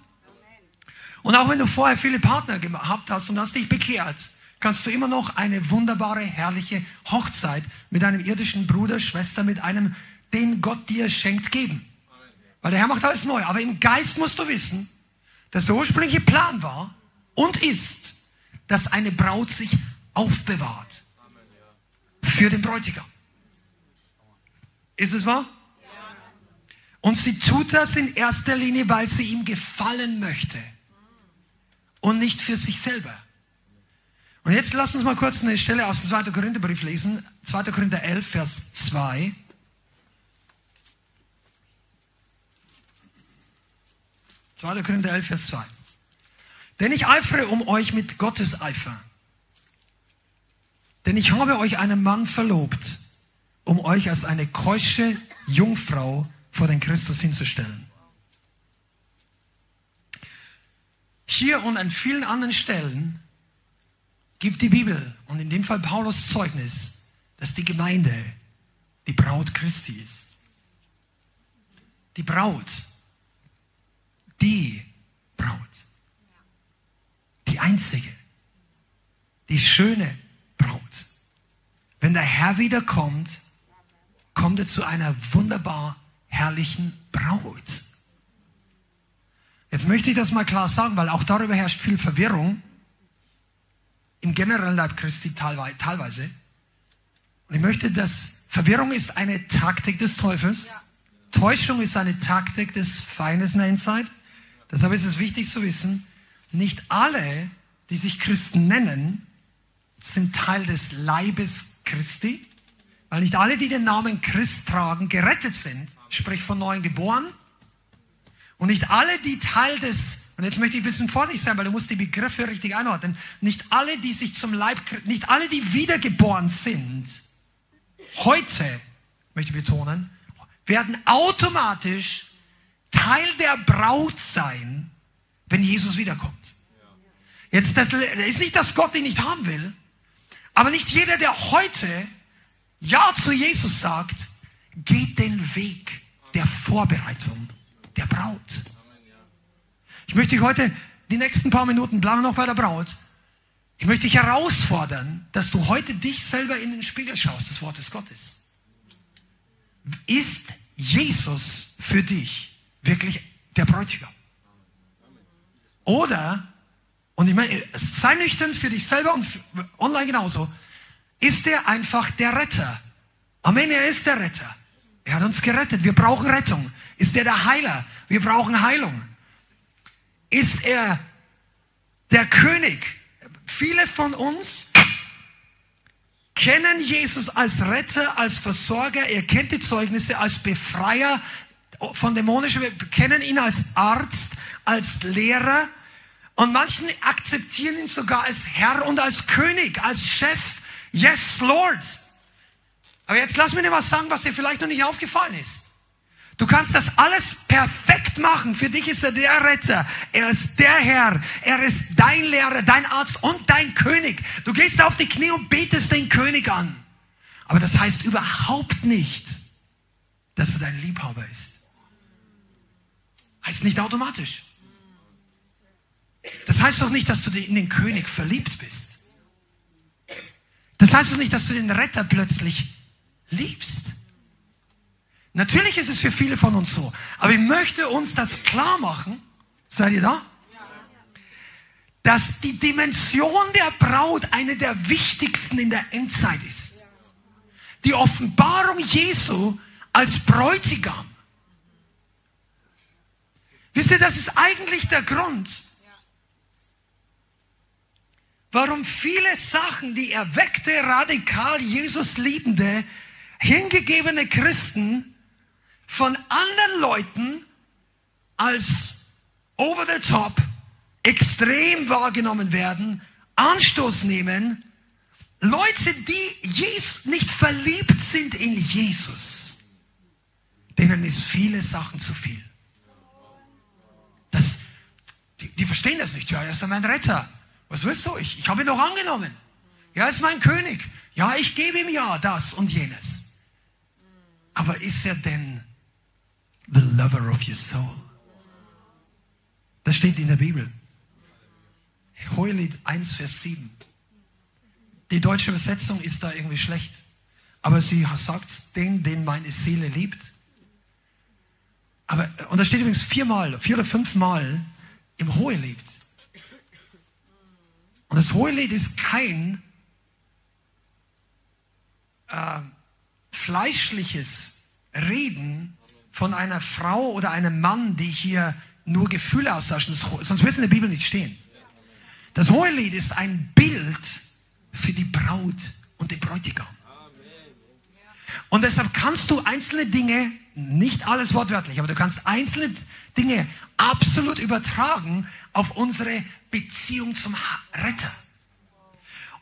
Und auch wenn du vorher viele Partner gehabt hast und hast dich bekehrt, kannst du immer noch eine wunderbare, herrliche Hochzeit mit einem irdischen Bruder, Schwester, mit einem, den Gott dir schenkt, geben. Weil der Herr macht alles neu. Aber im Geist musst du wissen, dass der ursprüngliche Plan war und ist, dass eine Braut sich aufbewahrt für den Bräutigam. Ist es wahr? Und sie tut das in erster Linie, weil sie ihm gefallen möchte und nicht für sich selber. Und jetzt lass uns mal kurz eine Stelle aus dem 2. Korintherbrief lesen. 2. Korinther 11, Vers 2. Zweiter Korinther 11, Vers 2. Denn ich eifere um euch mit Gottes Eifer. Denn ich habe euch einen Mann verlobt, um euch als eine keusche Jungfrau vor den Christus hinzustellen. Hier und an vielen anderen Stellen gibt die Bibel und in dem Fall Paulus Zeugnis, dass die Gemeinde die Braut Christi ist. Die Braut, die Braut, die einzige, die schöne Braut. Wenn der Herr wiederkommt, kommt er zu einer wunderbar herrlichen Braut. Jetzt möchte ich das mal klar sagen, weil auch darüber herrscht viel Verwirrung im generellen Leib Christi teilweise. Und ich möchte, dass Verwirrung ist eine Taktik des Teufels. Ja. Täuschung ist eine Taktik des Feindes in der Endzeit. Deshalb ist es wichtig zu wissen, nicht alle, die sich Christen nennen, sind Teil des Leibes Christi. Weil nicht alle, die den Namen Christ tragen, gerettet sind, sprich von neuem geboren. Und nicht alle, die Teil des, und jetzt möchte ich ein bisschen vorsichtig sein, weil du musst die Begriffe richtig einordnen, nicht alle, die sich zum Leib, nicht alle, die wiedergeboren sind, heute, möchte ich betonen, werden automatisch Teil der Braut sein, wenn Jesus wiederkommt. Jetzt, das ist nicht, dass Gott ihn nicht haben will, aber nicht jeder, der heute ja zu Jesus sagt, geht den Weg der Vorbereitung der Braut. Ich möchte dich heute die nächsten paar Minuten bleiben noch bei der Braut. Ich möchte dich herausfordern, dass du heute dich selber in den Spiegel schaust des Wortes Gottes. Ist Jesus für dich wirklich der Bräutigam? Oder, und ich meine, sei nüchtern für dich selber und online genauso, ist er einfach der Retter. Amen, er ist der Retter. Er hat uns gerettet. Wir brauchen Rettung. Ist er der Heiler? Wir brauchen Heilung. Ist er der König? Viele von uns kennen Jesus als Retter, als Versorger, er kennt die Zeugnisse als Befreier von dämonischen, wir kennen ihn als Arzt, als Lehrer und manchen akzeptieren ihn sogar als Herr und als König, als Chef. Yes, Lord. Aber jetzt lass mir dir was sagen, was dir vielleicht noch nicht aufgefallen ist. Du kannst das alles perfekt machen. Für dich ist er der Retter. Er ist der Herr. Er ist dein Lehrer, dein Arzt und dein König. Du gehst auf die Knie und betest den König an. Aber das heißt überhaupt nicht, dass er dein Liebhaber ist. Heißt nicht automatisch. Das heißt doch nicht, dass du in den König verliebt bist. Das heißt doch nicht, dass du den Retter plötzlich liebst. Natürlich ist es für viele von uns so. Aber ich möchte uns das klar machen. Seid ihr da? Dass die Dimension der Braut eine der wichtigsten in der Endzeit ist. Die Offenbarung Jesu als Bräutigam. Wisst ihr, das ist eigentlich der Grund, warum viele Sachen, die erweckte, radikal Jesus liebende, hingegebene Christen von anderen Leuten als over the top, extrem wahrgenommen werden, Anstoß nehmen, Leute, die nicht verliebt sind in Jesus, denen ist viele Sachen zu viel. Das, die, die verstehen das nicht. Ja, er ist mein Retter. Was willst du? Ich, ich habe ihn doch angenommen. Ja, er ist mein König. Ja, ich gebe ihm ja das und jenes. Aber ist er denn the lover of your soul. Das steht in der Bibel. Hohelied 1, Vers 7. Die deutsche Übersetzung ist da irgendwie schlecht. Aber sie sagt, den, den meine Seele liebt. Aber, und da steht übrigens viermal, vier oder fünfmal im Hohelied. Und das Hohelied ist kein äh, fleischliches Reden von einer Frau oder einem Mann, die hier nur Gefühle austauschen. Sonst wird es in der Bibel nicht stehen. Das Hohelied ist ein Bild für die Braut und den Bräutigam. Und deshalb kannst du einzelne Dinge, nicht alles wortwörtlich, aber du kannst einzelne Dinge absolut übertragen auf unsere Beziehung zum Retter.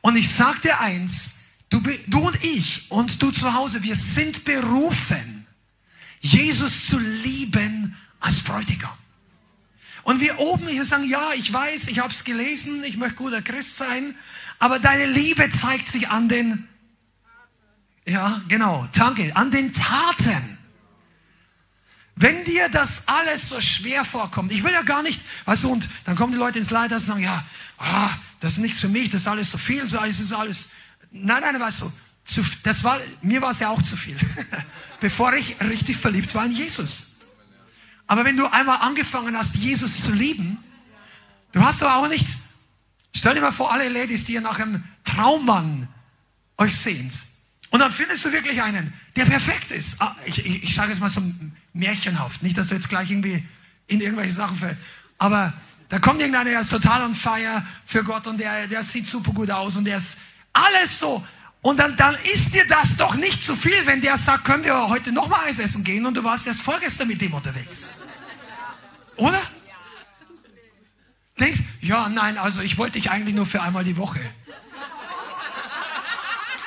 Und ich sage dir eins, du, du und ich und du zu Hause, wir sind berufen, Jesus zu lieben als Bräutigam. Und wir oben hier sagen, ja, ich weiß, ich habe es gelesen, ich möchte guter Christ sein, aber deine Liebe zeigt sich an den, ja, genau, danke, an den Taten. Wenn dir das alles so schwer vorkommt, ich will ja gar nicht, weißt du, und dann kommen die Leute ins Leiter und sagen, ja, ah, das ist nichts für mich, das ist alles so viel, so ist es alles. Nein, nein, weißt du, zu, das war, mir war es ja auch zu viel, [laughs] bevor ich richtig verliebt war in Jesus. Aber wenn du einmal angefangen hast, Jesus zu lieben, du hast aber auch nicht, stell dir mal vor, alle Ladies, die ihr nach einem Traummann euch sehnt. Und dann findest du wirklich einen, der perfekt ist. Ah, ich, ich, ich sage es mal so märchenhaft, nicht, dass du jetzt gleich irgendwie in irgendwelche Sachen fällst. Aber da kommt irgendeiner, der ist total on fire für Gott und der, der sieht super gut aus und der ist alles so und dann, dann ist dir das doch nicht zu viel, wenn der sagt, können wir heute nochmal Eis essen gehen und du warst erst vorgestern mit dem unterwegs. Oder? Denkst, ja, nein, also ich wollte dich eigentlich nur für einmal die Woche.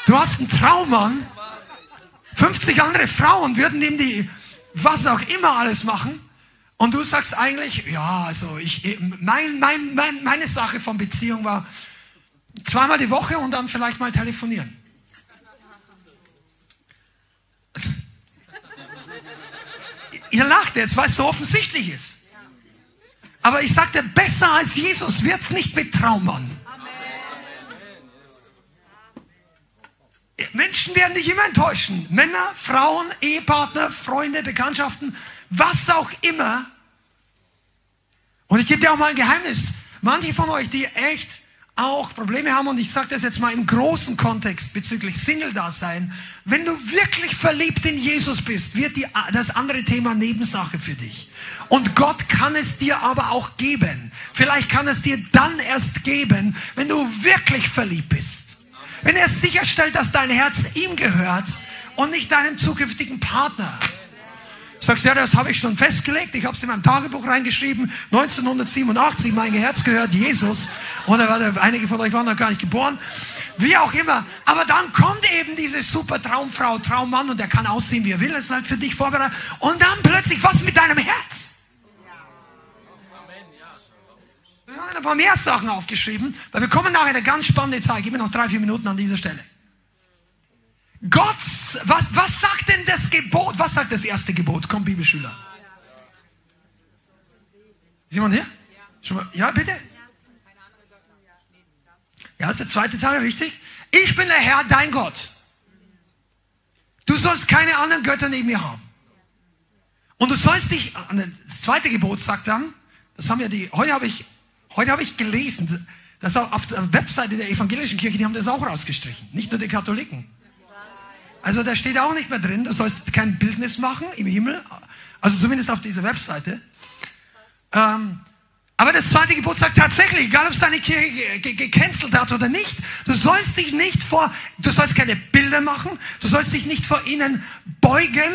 Du hast einen Traummann, 50 andere Frauen würden ihm die, was auch immer alles machen. Und du sagst eigentlich, ja, also ich, mein, mein, mein, meine Sache von Beziehung war zweimal die Woche und dann vielleicht mal telefonieren. [laughs] Ihr lacht jetzt, weil es so offensichtlich ist. Aber ich sagte, besser als Jesus wird es nicht mit Traummann. Menschen werden dich immer enttäuschen. Männer, Frauen, Ehepartner, Freunde, Bekanntschaften, was auch immer. Und ich gebe dir auch mal ein Geheimnis. Manche von euch, die echt auch Probleme haben, und ich sage das jetzt mal im großen Kontext bezüglich Single-Dasein, wenn du wirklich verliebt in Jesus bist, wird die, das andere Thema Nebensache für dich. Und Gott kann es dir aber auch geben. Vielleicht kann es dir dann erst geben, wenn du wirklich verliebt bist. Wenn er sicherstellt, dass dein Herz ihm gehört und nicht deinem zukünftigen Partner. Sagst du, ja, das habe ich schon festgelegt. Ich habe es in meinem Tagebuch reingeschrieben. 1987, mein Herz gehört Jesus. Oder einige von euch waren noch gar nicht geboren. Wie auch immer. Aber dann kommt eben diese super Traumfrau, Traummann und der kann aussehen, wie er will. Das ist halt für dich vorbereitet. Und dann plötzlich, was mit deinem Herz? Ein paar mehr Sachen aufgeschrieben, weil wir kommen nachher eine ganz spannende Zeit. Gib mir noch drei, vier Minuten an dieser Stelle. Gott, was, was sagt denn das Gebot? Was sagt das erste Gebot? Komm, Bibelschüler. Ist jemand hier? Schon mal, ja, bitte. Ja, ist der zweite Teil richtig? Ich bin der Herr, dein Gott. Du sollst keine anderen Götter neben mir haben. Und du sollst dich, das zweite Gebot sagt dann, das haben ja die, heute habe ich, heute habe ich gelesen, das auf der Webseite der evangelischen Kirche, die haben das auch rausgestrichen. Nicht nur die Katholiken. Also da steht auch nicht mehr drin, du sollst kein Bildnis machen im Himmel. Also zumindest auf dieser Webseite. Ähm, aber das zweite Gebot sagt tatsächlich, egal ob es deine Kirche gecancelt hat oder nicht, du sollst dich nicht vor, du sollst keine Bilder machen, du sollst dich nicht vor ihnen beugen,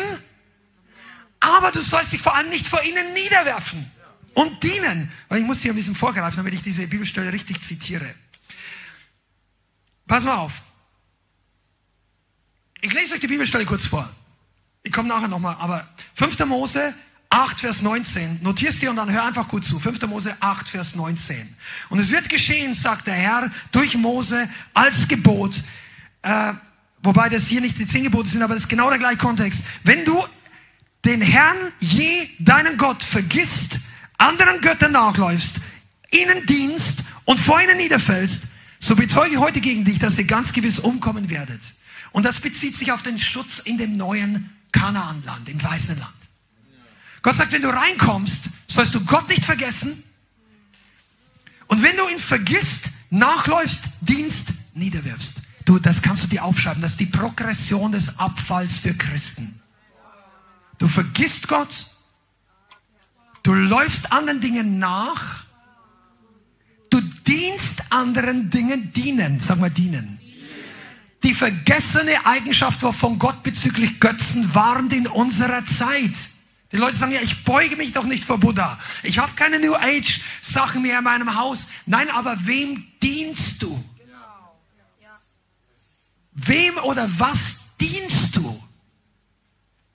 aber du sollst dich vor allem nicht vor ihnen niederwerfen und dienen. Weil ich muss hier ein bisschen vorgreifen, damit ich diese Bibelstelle richtig zitiere. Pass mal auf. Ich lese euch die Bibelstelle kurz vor. Ich komme nachher nochmal, aber 5. Mose 8, Vers 19. Notierst dir und dann hör einfach gut zu. 5. Mose 8, Vers 19. Und es wird geschehen, sagt der Herr, durch Mose als Gebot, äh, wobei das hier nicht die zehn Gebote sind, aber das ist genau der gleiche Kontext. Wenn du den Herrn je, deinen Gott, vergisst, anderen Göttern nachläufst, ihnen dienst und vor ihnen niederfällst, so bezeuge ich heute gegen dich, dass ihr ganz gewiss umkommen werdet. Und das bezieht sich auf den Schutz in dem neuen Kanaanland, im weißen Land. Gott sagt, wenn du reinkommst, sollst du Gott nicht vergessen. Und wenn du ihn vergisst, nachläufst, dienst, niederwirfst. Du, das kannst du dir aufschreiben. Das ist die Progression des Abfalls für Christen. Du vergisst Gott. Du läufst anderen Dingen nach. Du dienst anderen Dingen, dienen. Sag mal dienen. Die vergessene Eigenschaft von Gott bezüglich Götzen warnt in unserer Zeit. Die Leute sagen ja, ich beuge mich doch nicht vor Buddha. Ich habe keine New Age Sachen mehr in meinem Haus. Nein, aber wem dienst du? Wem oder was dienst du?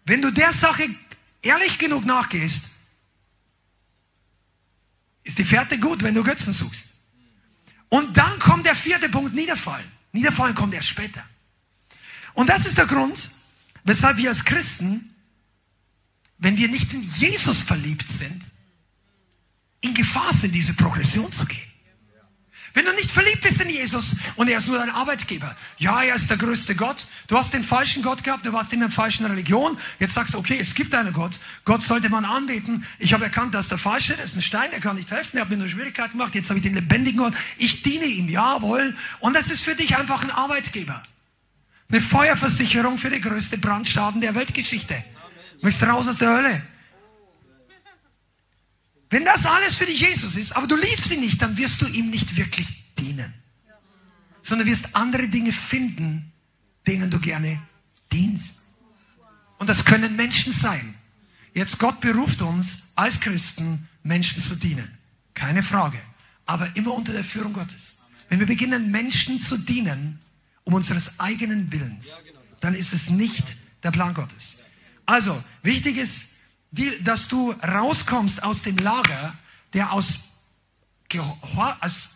Wenn du der Sache ehrlich genug nachgehst, ist die Fährte gut, wenn du Götzen suchst. Und dann kommt der vierte Punkt, Niederfallen. Niederfallen kommt erst später. Und das ist der Grund, weshalb wir als Christen wenn wir nicht in Jesus verliebt sind, in Gefahr sind, diese Progression zu gehen. Wenn du nicht verliebt bist in Jesus und er ist nur dein Arbeitgeber. Ja, er ist der größte Gott. Du hast den falschen Gott gehabt, du warst in der falschen Religion. Jetzt sagst du, okay, es gibt einen Gott. Gott sollte man anbeten. Ich habe erkannt, dass der falsche, ist ein Stein, der kann nicht helfen. Er hat mir nur Schwierigkeiten gemacht. Jetzt habe ich den lebendigen Gott. Ich diene ihm, jawohl. Und das ist für dich einfach ein Arbeitgeber. Eine Feuerversicherung für die größte Brandschaden der Weltgeschichte. Möchtest raus aus der Hölle? Wenn das alles für dich Jesus ist, aber du liebst ihn nicht, dann wirst du ihm nicht wirklich dienen. Sondern wirst andere Dinge finden, denen du gerne dienst. Und das können Menschen sein. Jetzt Gott beruft uns als Christen, Menschen zu dienen. Keine Frage. Aber immer unter der Führung Gottes. Wenn wir beginnen, Menschen zu dienen, um unseres eigenen Willens, dann ist es nicht der Plan Gottes. Also, wichtig ist, dass du rauskommst aus dem Lager, der aus, aus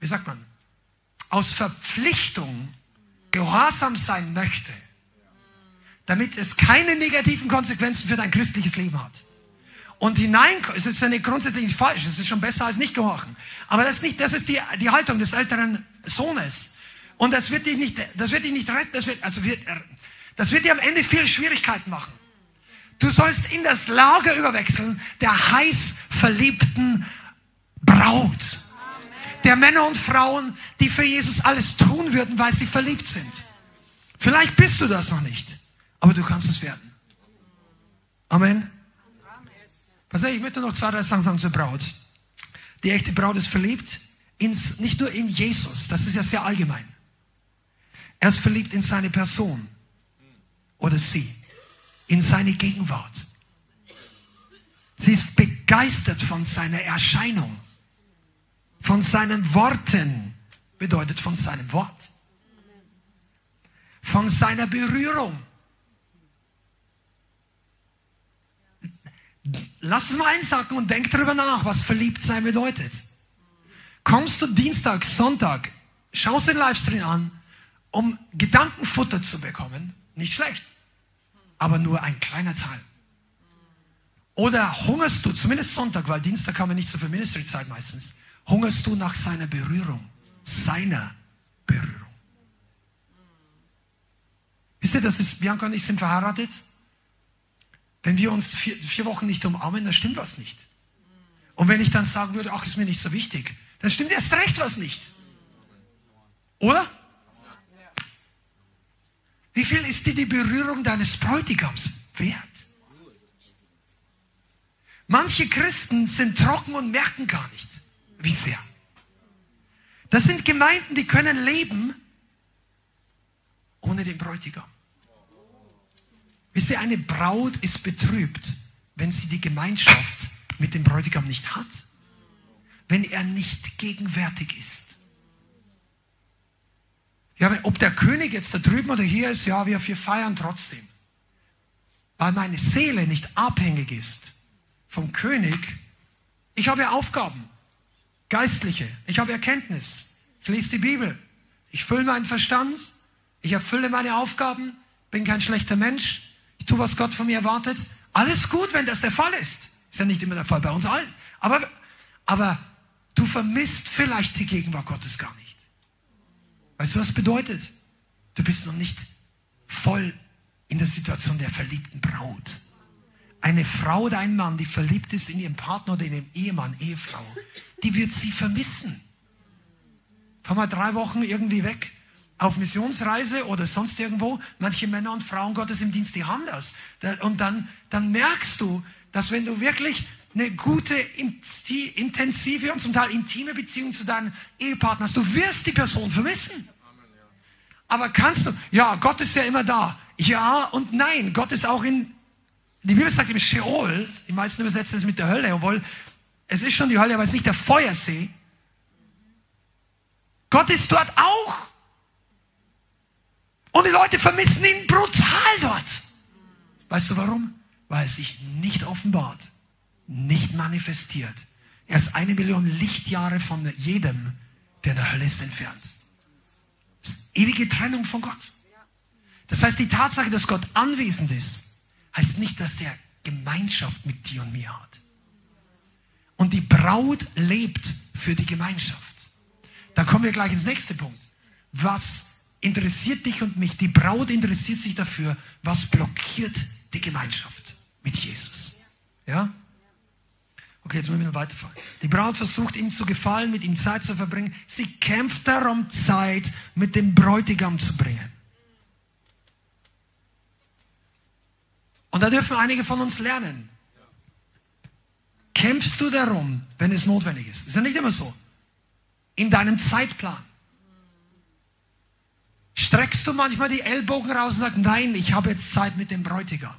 wie sagt man, aus Verpflichtung gehorsam sein möchte, damit es keine negativen Konsequenzen für dein christliches Leben hat. Und hinein, ist jetzt eine grundsätzlich falsch, es ist schon besser als nicht gehorchen. Aber das ist nicht, das ist die, die Haltung des älteren Sohnes. Und das wird dich nicht, das wird dich nicht retten, das wird, also wird, das wird dir am Ende viel Schwierigkeiten machen. Du sollst in das Lager überwechseln der heiß verliebten Braut. Der Männer und Frauen, die für Jesus alles tun würden, weil sie verliebt sind. Vielleicht bist du das noch nicht, aber du kannst es werden. Amen. Was ich möchte noch zwei, drei Sachen zur Braut. Die echte Braut ist verliebt, ins, nicht nur in Jesus, das ist ja sehr allgemein. Er ist verliebt in seine Person oder sie, in seine Gegenwart. Sie ist begeistert von seiner Erscheinung, von seinen Worten, bedeutet von seinem Wort, von seiner Berührung. Lass es mal einsacken und denk darüber nach, was verliebt sein bedeutet. Kommst du Dienstag, Sonntag, schaust den Livestream an, um Gedankenfutter zu bekommen, nicht schlecht, aber nur ein kleiner Teil. Oder hungerst du, zumindest Sonntag, weil Dienstag haben wir nicht so viel Ministry-Zeit meistens, hungerst du nach seiner Berührung, seiner Berührung. Wisst ihr, das ist, Bianca und ich sind verheiratet. Wenn wir uns vier, vier Wochen nicht umarmen, dann stimmt was nicht. Und wenn ich dann sagen würde, ach, ist mir nicht so wichtig, dann stimmt erst recht was nicht. Oder? Wie viel ist dir die Berührung deines Bräutigams wert? Manche Christen sind trocken und merken gar nicht, wie sehr. Das sind Gemeinden, die können leben ohne den Bräutigam. Wisst ihr, eine Braut ist betrübt, wenn sie die Gemeinschaft mit dem Bräutigam nicht hat, wenn er nicht gegenwärtig ist. Ja, ob der König jetzt da drüben oder hier ist, ja, wir, wir feiern trotzdem. Weil meine Seele nicht abhängig ist vom König. Ich habe Aufgaben, geistliche. Ich habe Erkenntnis. Ich lese die Bibel. Ich fülle meinen Verstand. Ich erfülle meine Aufgaben. Bin kein schlechter Mensch. Ich tue, was Gott von mir erwartet. Alles gut, wenn das der Fall ist. Ist ja nicht immer der Fall bei uns allen. Aber, aber du vermisst vielleicht die Gegenwart Gottes gar nicht. Weißt du, was bedeutet? Du bist noch nicht voll in der Situation der verliebten Braut. Eine Frau oder ein Mann, die verliebt ist in ihren Partner oder in ihren Ehemann, Ehefrau, die wird sie vermissen. Fahr mal drei Wochen irgendwie weg auf Missionsreise oder sonst irgendwo. Manche Männer und Frauen Gottes im Dienst, die haben das. Und dann, dann merkst du, dass wenn du wirklich eine gute, intensive und zum Teil intime Beziehung zu deinem Ehepartner hast, du wirst die Person vermissen. Aber kannst du, ja, Gott ist ja immer da. Ja und nein, Gott ist auch in die Bibel sagt im Sheol, die meisten übersetzen es mit der Hölle, obwohl es ist schon die Hölle, aber es ist nicht der Feuersee. Gott ist dort auch. Und die Leute vermissen ihn brutal dort. Weißt du warum? Weil er sich nicht offenbart, nicht manifestiert. Er ist eine Million Lichtjahre von jedem, der in der Hölle ist, entfernt. Das ist ewige Trennung von Gott. Das heißt, die Tatsache, dass Gott anwesend ist, heißt nicht, dass er Gemeinschaft mit dir und mir hat. Und die Braut lebt für die Gemeinschaft. Da kommen wir gleich ins nächste Punkt. Was interessiert dich und mich? Die Braut interessiert sich dafür, was blockiert die Gemeinschaft mit Jesus. Ja? Okay, jetzt müssen wir weiterfahren. Die Braut versucht ihm zu gefallen, mit ihm Zeit zu verbringen. Sie kämpft darum, Zeit mit dem Bräutigam zu bringen. Und da dürfen einige von uns lernen. Kämpfst du darum, wenn es notwendig ist? Ist ja nicht immer so. In deinem Zeitplan. Streckst du manchmal die Ellbogen raus und sagst, nein, ich habe jetzt Zeit mit dem Bräutigam.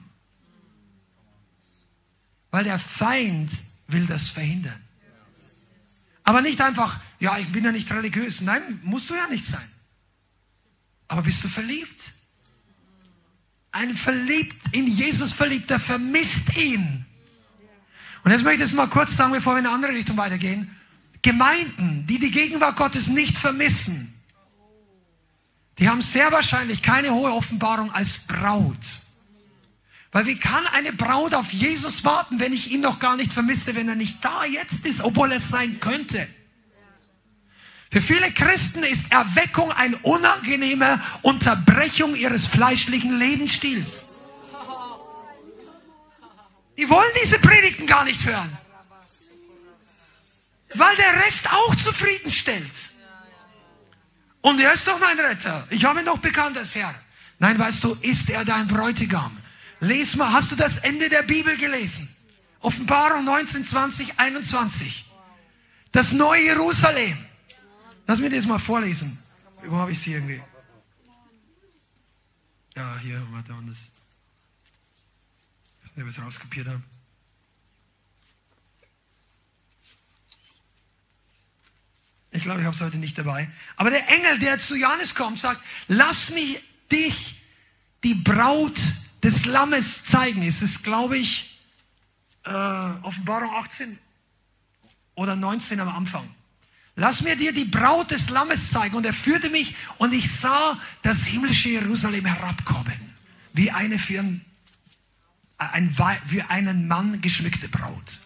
Weil der Feind will das verhindern. Aber nicht einfach, ja, ich bin ja nicht religiös. Nein, musst du ja nicht sein. Aber bist du verliebt? Ein verliebt, in Jesus verliebter vermisst ihn. Und jetzt möchte ich es mal kurz sagen, bevor wir in eine andere Richtung weitergehen. Gemeinden, die die Gegenwart Gottes nicht vermissen, die haben sehr wahrscheinlich keine hohe Offenbarung als Braut. Weil wie kann eine Braut auf Jesus warten, wenn ich ihn noch gar nicht vermisse, wenn er nicht da jetzt ist, obwohl es sein könnte? Für viele Christen ist Erweckung eine unangenehme Unterbrechung ihres fleischlichen Lebensstils. Die wollen diese Predigten gar nicht hören. Weil der Rest auch zufriedenstellt. Und er ist doch mein Retter. Ich habe ihn doch bekannt als Herr. Nein, weißt du, ist er dein Bräutigam? Lies mal, hast du das Ende der Bibel gelesen? Offenbarung 19, 20, 21. Das neue Jerusalem. Lass mich das mal vorlesen. Wo habe ich sie irgendwie? Ja, hier, warte, und das. Ich weiß nicht, ob ich es rauskopiert habe. Ich glaube, ich habe es heute nicht dabei. Aber der Engel, der zu Johannes kommt, sagt, lass mich dich die Braut des Lammes zeigen. Ist es, glaube ich, äh, Offenbarung 18 oder 19 am Anfang. Lass mir dir die Braut des Lammes zeigen. Und er führte mich und ich sah das himmlische Jerusalem herabkommen, wie eine für einen, ein, für einen Mann geschmückte Braut.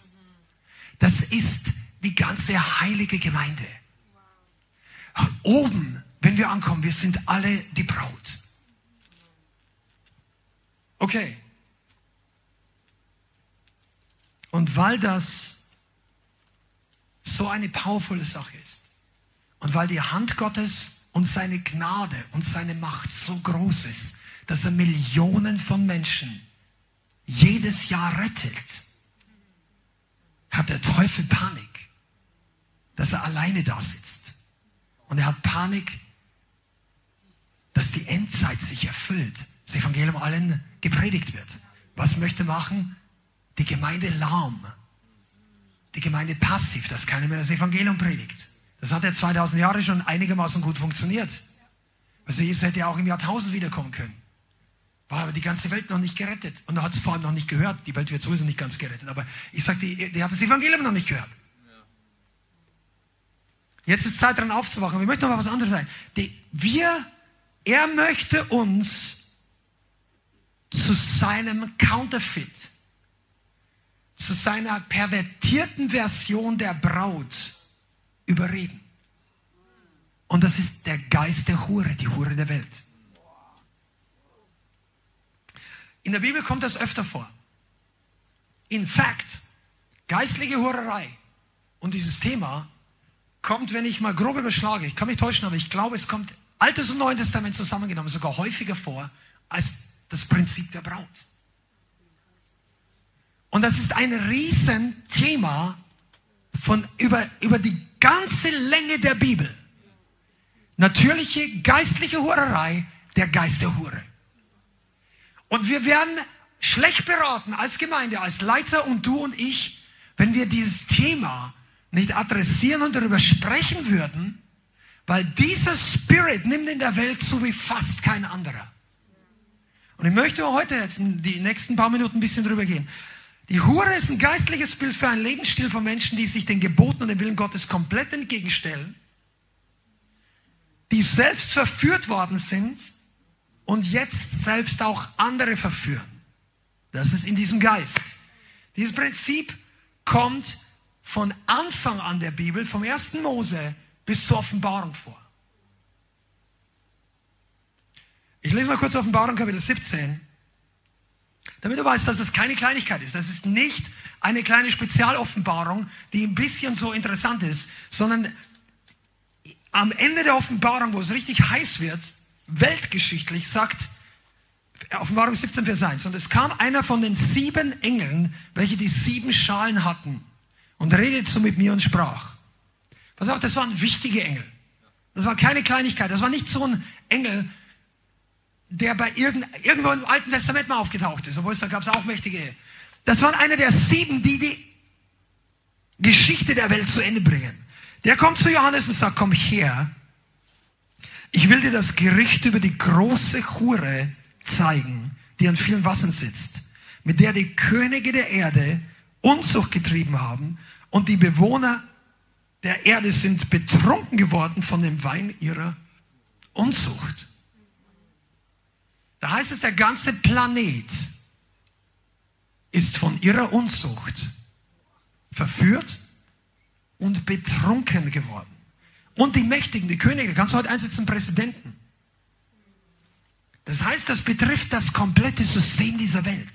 Das ist die ganze heilige Gemeinde. Oben, wenn wir ankommen, wir sind alle die Braut. Okay. Und weil das so eine powervolle Sache ist und weil die Hand Gottes und seine Gnade und seine Macht so groß ist, dass er Millionen von Menschen jedes Jahr rettet, hat der Teufel Panik, dass er alleine da sitzt. Und er hat Panik, dass die Endzeit sich erfüllt, das Evangelium allen gepredigt wird. Was möchte machen? Die Gemeinde lahm. Die Gemeinde passiv, dass keiner mehr das Evangelium predigt. Das hat ja 2000 Jahre schon einigermaßen gut funktioniert. Also Jesus hätte ja auch im Jahr 1000 wiederkommen können. War aber die ganze Welt noch nicht gerettet. Und er hat es vor allem noch nicht gehört. Die Welt wird sowieso nicht ganz gerettet. Aber ich sage, die hat das Evangelium noch nicht gehört. Jetzt ist Zeit dran aufzuwachen. Wir möchten mal was anderes sagen. Die, wir, er möchte uns zu seinem Counterfeit, zu seiner pervertierten Version der Braut überreden. Und das ist der Geist der Hure, die Hure der Welt. In der Bibel kommt das öfter vor. In fact, geistliche Hurerei und dieses Thema kommt, wenn ich mal grob überschlage, ich kann mich täuschen, aber ich glaube, es kommt Altes und Neues Testament zusammengenommen sogar häufiger vor als das Prinzip der Braut. Und das ist ein Riesenthema von über, über die ganze Länge der Bibel. Natürliche, geistliche Hurerei, der Geist der Hure. Und wir werden schlecht beraten als Gemeinde, als Leiter und du und ich, wenn wir dieses Thema nicht adressieren und darüber sprechen würden, weil dieser Spirit nimmt in der Welt so wie fast kein anderer. Und ich möchte heute jetzt in die nächsten paar Minuten ein bisschen drüber gehen. Die Hure ist ein geistliches Bild für einen Lebensstil von Menschen, die sich den Geboten und dem Willen Gottes komplett entgegenstellen, die selbst verführt worden sind und jetzt selbst auch andere verführen. Das ist in diesem Geist. Dieses Prinzip kommt von Anfang an der Bibel, vom ersten Mose bis zur Offenbarung vor. Ich lese mal kurz Offenbarung Kapitel 17, damit du weißt, dass es keine Kleinigkeit ist. Das ist nicht eine kleine Spezialoffenbarung, die ein bisschen so interessant ist, sondern am Ende der Offenbarung, wo es richtig heiß wird, weltgeschichtlich, sagt Offenbarung 17, Vers 1, und es kam einer von den sieben Engeln, welche die sieben Schalen hatten, und redete so mit mir und sprach. Pass auf, das waren wichtige Engel. Das war keine Kleinigkeit. Das war nicht so ein Engel, der bei irgend, irgendwo im Alten Testament mal aufgetaucht ist, obwohl es da gab es auch mächtige. Das waren einer der sieben, die die Geschichte der Welt zu Ende bringen. Der kommt zu Johannes und sagt, komm her, ich will dir das Gericht über die große Hure zeigen, die an vielen Wassern sitzt, mit der die Könige der Erde Unzucht getrieben haben und die Bewohner der Erde sind betrunken geworden von dem Wein ihrer Unzucht. Da heißt es, der ganze Planet ist von ihrer Unzucht verführt und betrunken geworden. Und die Mächtigen, die Könige, kannst du heute einsetzen, Präsidenten. Das heißt, das betrifft das komplette System dieser Welt.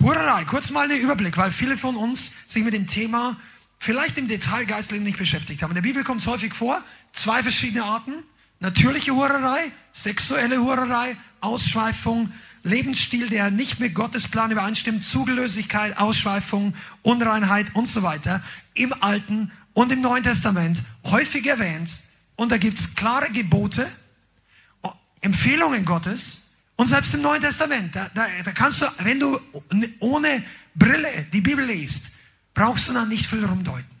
Hurerei, kurz mal den Überblick, weil viele von uns sich mit dem Thema vielleicht im Detail geistlich nicht beschäftigt haben. In der Bibel kommt es häufig vor, zwei verschiedene Arten. Natürliche Hurerei, sexuelle Hurerei, Ausschweifung, Lebensstil, der nicht mit Gottes Plan übereinstimmt, Zugelösigkeit, Ausschweifung, Unreinheit und so weiter im Alten und im Neuen Testament häufig erwähnt. Und da gibt es klare Gebote. Empfehlungen Gottes und selbst im Neuen Testament, da, da, da kannst du, wenn du ohne Brille die Bibel liest, brauchst du dann nicht viel rumdeuten.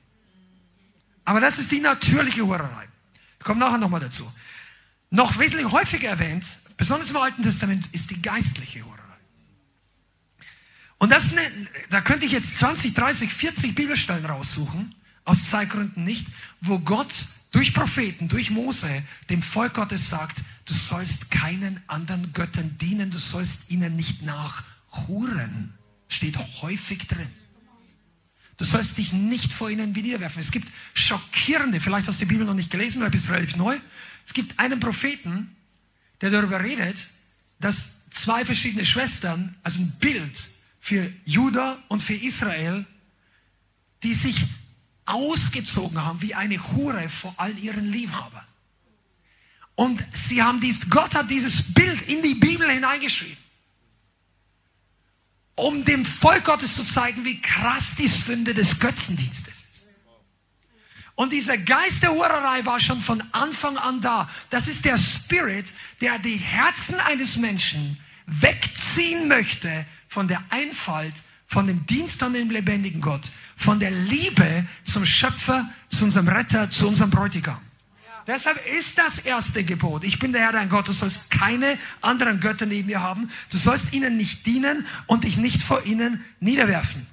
Aber das ist die natürliche Hurerei. Ich komme nachher nochmal dazu. Noch wesentlich häufiger erwähnt, besonders im Alten Testament, ist die geistliche Hurerei. Und das, da könnte ich jetzt 20, 30, 40 Bibelstellen raussuchen, aus Zeitgründen nicht, wo Gott durch Propheten, durch Mose dem Volk Gottes sagt, du sollst keinen anderen Göttern dienen, du sollst ihnen nicht nachhuren. Steht häufig drin. Du sollst dich nicht vor ihnen niederwerfen. Es gibt schockierende, vielleicht hast du die Bibel noch nicht gelesen, weil bist relativ neu. Es gibt einen Propheten, der darüber redet, dass zwei verschiedene Schwestern, also ein Bild für Juda und für Israel, die sich ausgezogen haben wie eine Hure vor all ihren Liebhabern. Und sie haben dies, Gott hat dieses Bild in die Bibel hineingeschrieben, um dem Volk Gottes zu zeigen, wie krass die Sünde des Götzendienstes. Und dieser Geist der Hurerei war schon von Anfang an da. Das ist der Spirit, der die Herzen eines Menschen wegziehen möchte von der Einfalt, von dem Dienst an dem lebendigen Gott, von der Liebe zum Schöpfer, zu unserem Retter, zu unserem Bräutigam. Deshalb ist das erste Gebot. Ich bin der Herr dein Gott. Du sollst keine anderen Götter neben mir haben. Du sollst ihnen nicht dienen und dich nicht vor ihnen niederwerfen.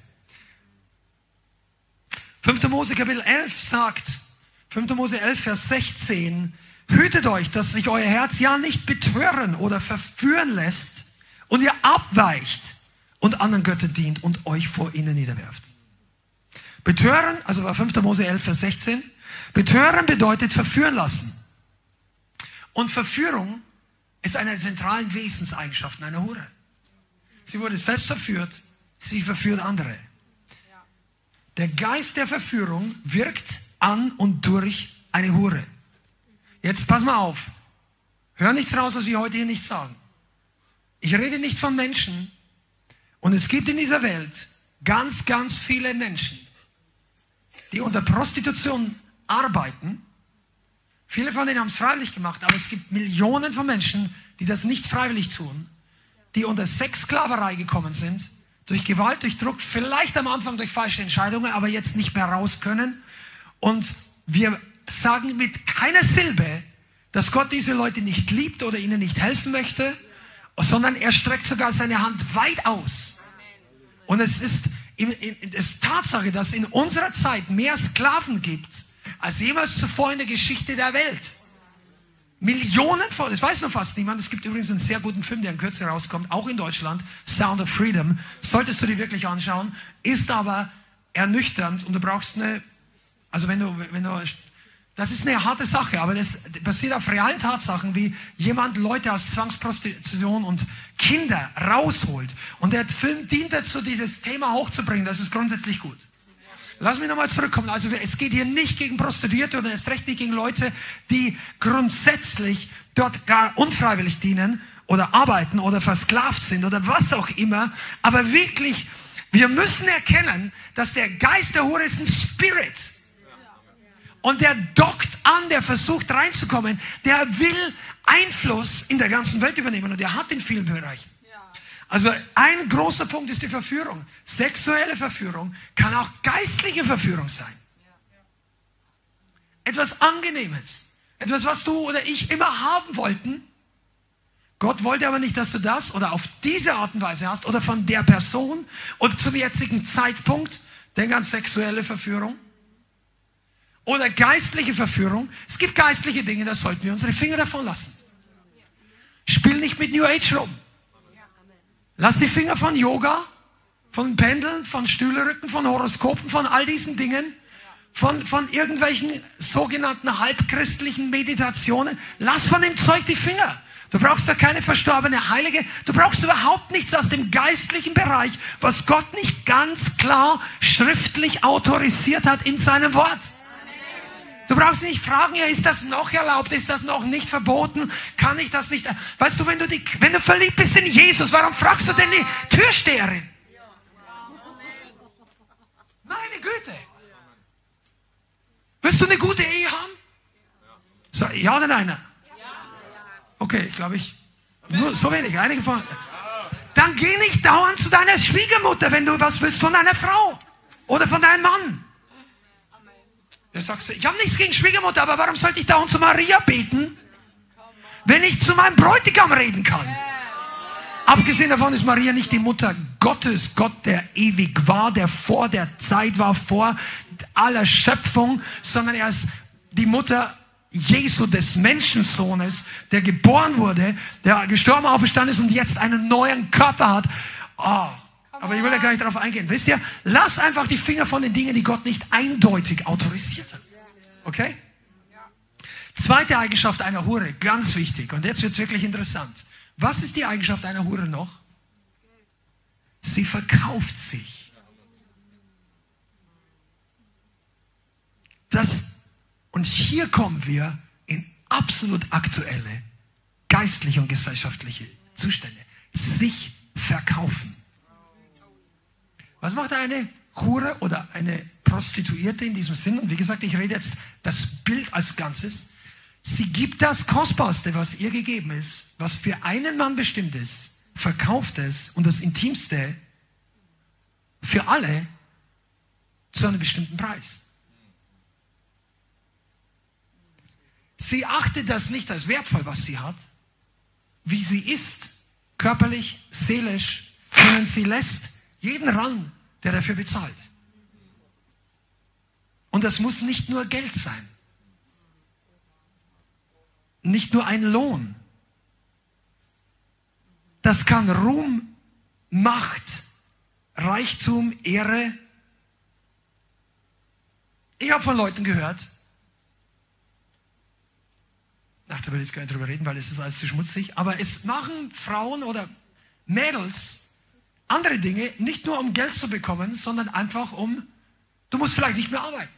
5. Mose Kapitel 11 sagt, 5. Mose 11, Vers 16, hütet euch, dass sich euer Herz ja nicht betören oder verführen lässt und ihr abweicht und anderen Götter dient und euch vor ihnen niederwerft. Betören, also war 5. Mose 11, Vers 16, betören bedeutet verführen lassen. Und Verführung ist eine der zentralen Wesenseigenschaften einer Hure. Sie wurde selbst verführt, sie verführt andere. Der Geist der Verführung wirkt an und durch eine Hure. Jetzt pass mal auf. Hör nichts raus, was ich heute hier nicht sagen. Ich rede nicht von Menschen, und es gibt in dieser Welt ganz, ganz viele Menschen, die unter Prostitution arbeiten. Viele von denen haben es freiwillig gemacht, aber es gibt Millionen von Menschen, die das nicht freiwillig tun, die unter Sexsklaverei gekommen sind, durch Gewalt, durch Druck, vielleicht am Anfang durch falsche Entscheidungen, aber jetzt nicht mehr raus können. Und wir sagen mit keiner Silbe, dass Gott diese Leute nicht liebt oder ihnen nicht helfen möchte, sondern er streckt sogar seine Hand weit aus und es ist, es ist Tatsache, dass in unserer Zeit mehr Sklaven gibt als jemals zuvor in der Geschichte der Welt. Millionen von, das weiß noch fast niemand. Es gibt übrigens einen sehr guten Film, der in Kürze rauskommt, auch in Deutschland, Sound of Freedom. Solltest du dir wirklich anschauen, ist aber ernüchternd und du brauchst eine, also wenn du, wenn du das ist eine harte Sache, aber das basiert auf realen Tatsachen, wie jemand Leute aus Zwangsprostitution und Kinder rausholt. Und der Film dient dazu, dieses Thema hochzubringen. Das ist grundsätzlich gut. Lass mich nochmal zurückkommen. Also es geht hier nicht gegen Prostituierte oder erst recht nicht gegen Leute, die grundsätzlich dort gar unfreiwillig dienen oder arbeiten oder versklavt sind oder was auch immer. Aber wirklich, wir müssen erkennen, dass der Geist der Hure ist ein Spirit und der dockt an, der versucht reinzukommen, der will Einfluss in der ganzen Welt übernehmen und der hat in vielen Bereichen. Also ein großer Punkt ist die Verführung. Sexuelle Verführung kann auch geistliche Verführung sein. Etwas Angenehmes. Etwas, was du oder ich immer haben wollten. Gott wollte aber nicht, dass du das oder auf diese Art und Weise hast oder von der Person oder zum jetzigen Zeitpunkt. Denk an sexuelle Verführung oder geistliche Verführung. Es gibt geistliche Dinge, da sollten wir unsere Finger davon lassen. Spiel nicht mit New Age rum. Lass die Finger von Yoga, von Pendeln, von Stühlerücken, von Horoskopen, von all diesen Dingen, von, von irgendwelchen sogenannten halbchristlichen Meditationen. Lass von dem Zeug die Finger. Du brauchst da keine verstorbene Heilige. Du brauchst überhaupt nichts aus dem geistlichen Bereich, was Gott nicht ganz klar schriftlich autorisiert hat in seinem Wort. Du brauchst nicht fragen, ja, ist das noch erlaubt? Ist das noch nicht verboten? Kann ich das nicht? Weißt du, wenn du, die, wenn du verliebt bist in Jesus, warum fragst du denn die Türsteherin? Meine Güte. Willst du eine gute Ehe haben? So, ja oder nein? Okay, ich glaube ich. Nur so wenig, einige von. Dann geh nicht dauernd zu deiner Schwiegermutter, wenn du was willst von deiner Frau oder von deinem Mann. Da sagst du, ich habe nichts gegen Schwiegermutter, aber warum sollte ich dauernd zu Maria beten, wenn ich zu meinem Bräutigam reden kann? Abgesehen davon ist Maria nicht die Mutter Gottes, Gott, der ewig war, der vor der Zeit war, vor aller Schöpfung, sondern er ist die Mutter Jesu, des Menschensohnes, der geboren wurde, der gestorben, auferstanden ist und jetzt einen neuen Körper hat. Oh, aber ich will ja gar nicht darauf eingehen. Wisst ihr, lass einfach die Finger von den Dingen, die Gott nicht eindeutig autorisiert hat. Okay? Zweite Eigenschaft einer Hure, ganz wichtig. Und jetzt wird es wirklich interessant. Was ist die Eigenschaft einer Hure noch? Sie verkauft sich. Das und hier kommen wir in absolut aktuelle geistliche und gesellschaftliche Zustände. Sich verkaufen. Was macht eine Hure oder eine Prostituierte in diesem Sinn? Und wie gesagt, ich rede jetzt das Bild als Ganzes. Sie gibt das Kostbarste, was ihr gegeben ist, was für einen Mann bestimmt ist, verkauft es und das Intimste für alle zu einem bestimmten Preis. Sie achtet das nicht als wertvoll, was sie hat. Wie sie ist, körperlich, seelisch, sondern sie lässt jeden ran, der dafür bezahlt. Und das muss nicht nur Geld sein. Nicht nur ein Lohn. Das kann Ruhm, Macht, Reichtum, Ehre. Ich habe von Leuten gehört, Ach, da will ich jetzt gar nicht drüber reden, weil es ist alles zu schmutzig. Aber es machen Frauen oder Mädels andere Dinge, nicht nur um Geld zu bekommen, sondern einfach um, du musst vielleicht nicht mehr arbeiten.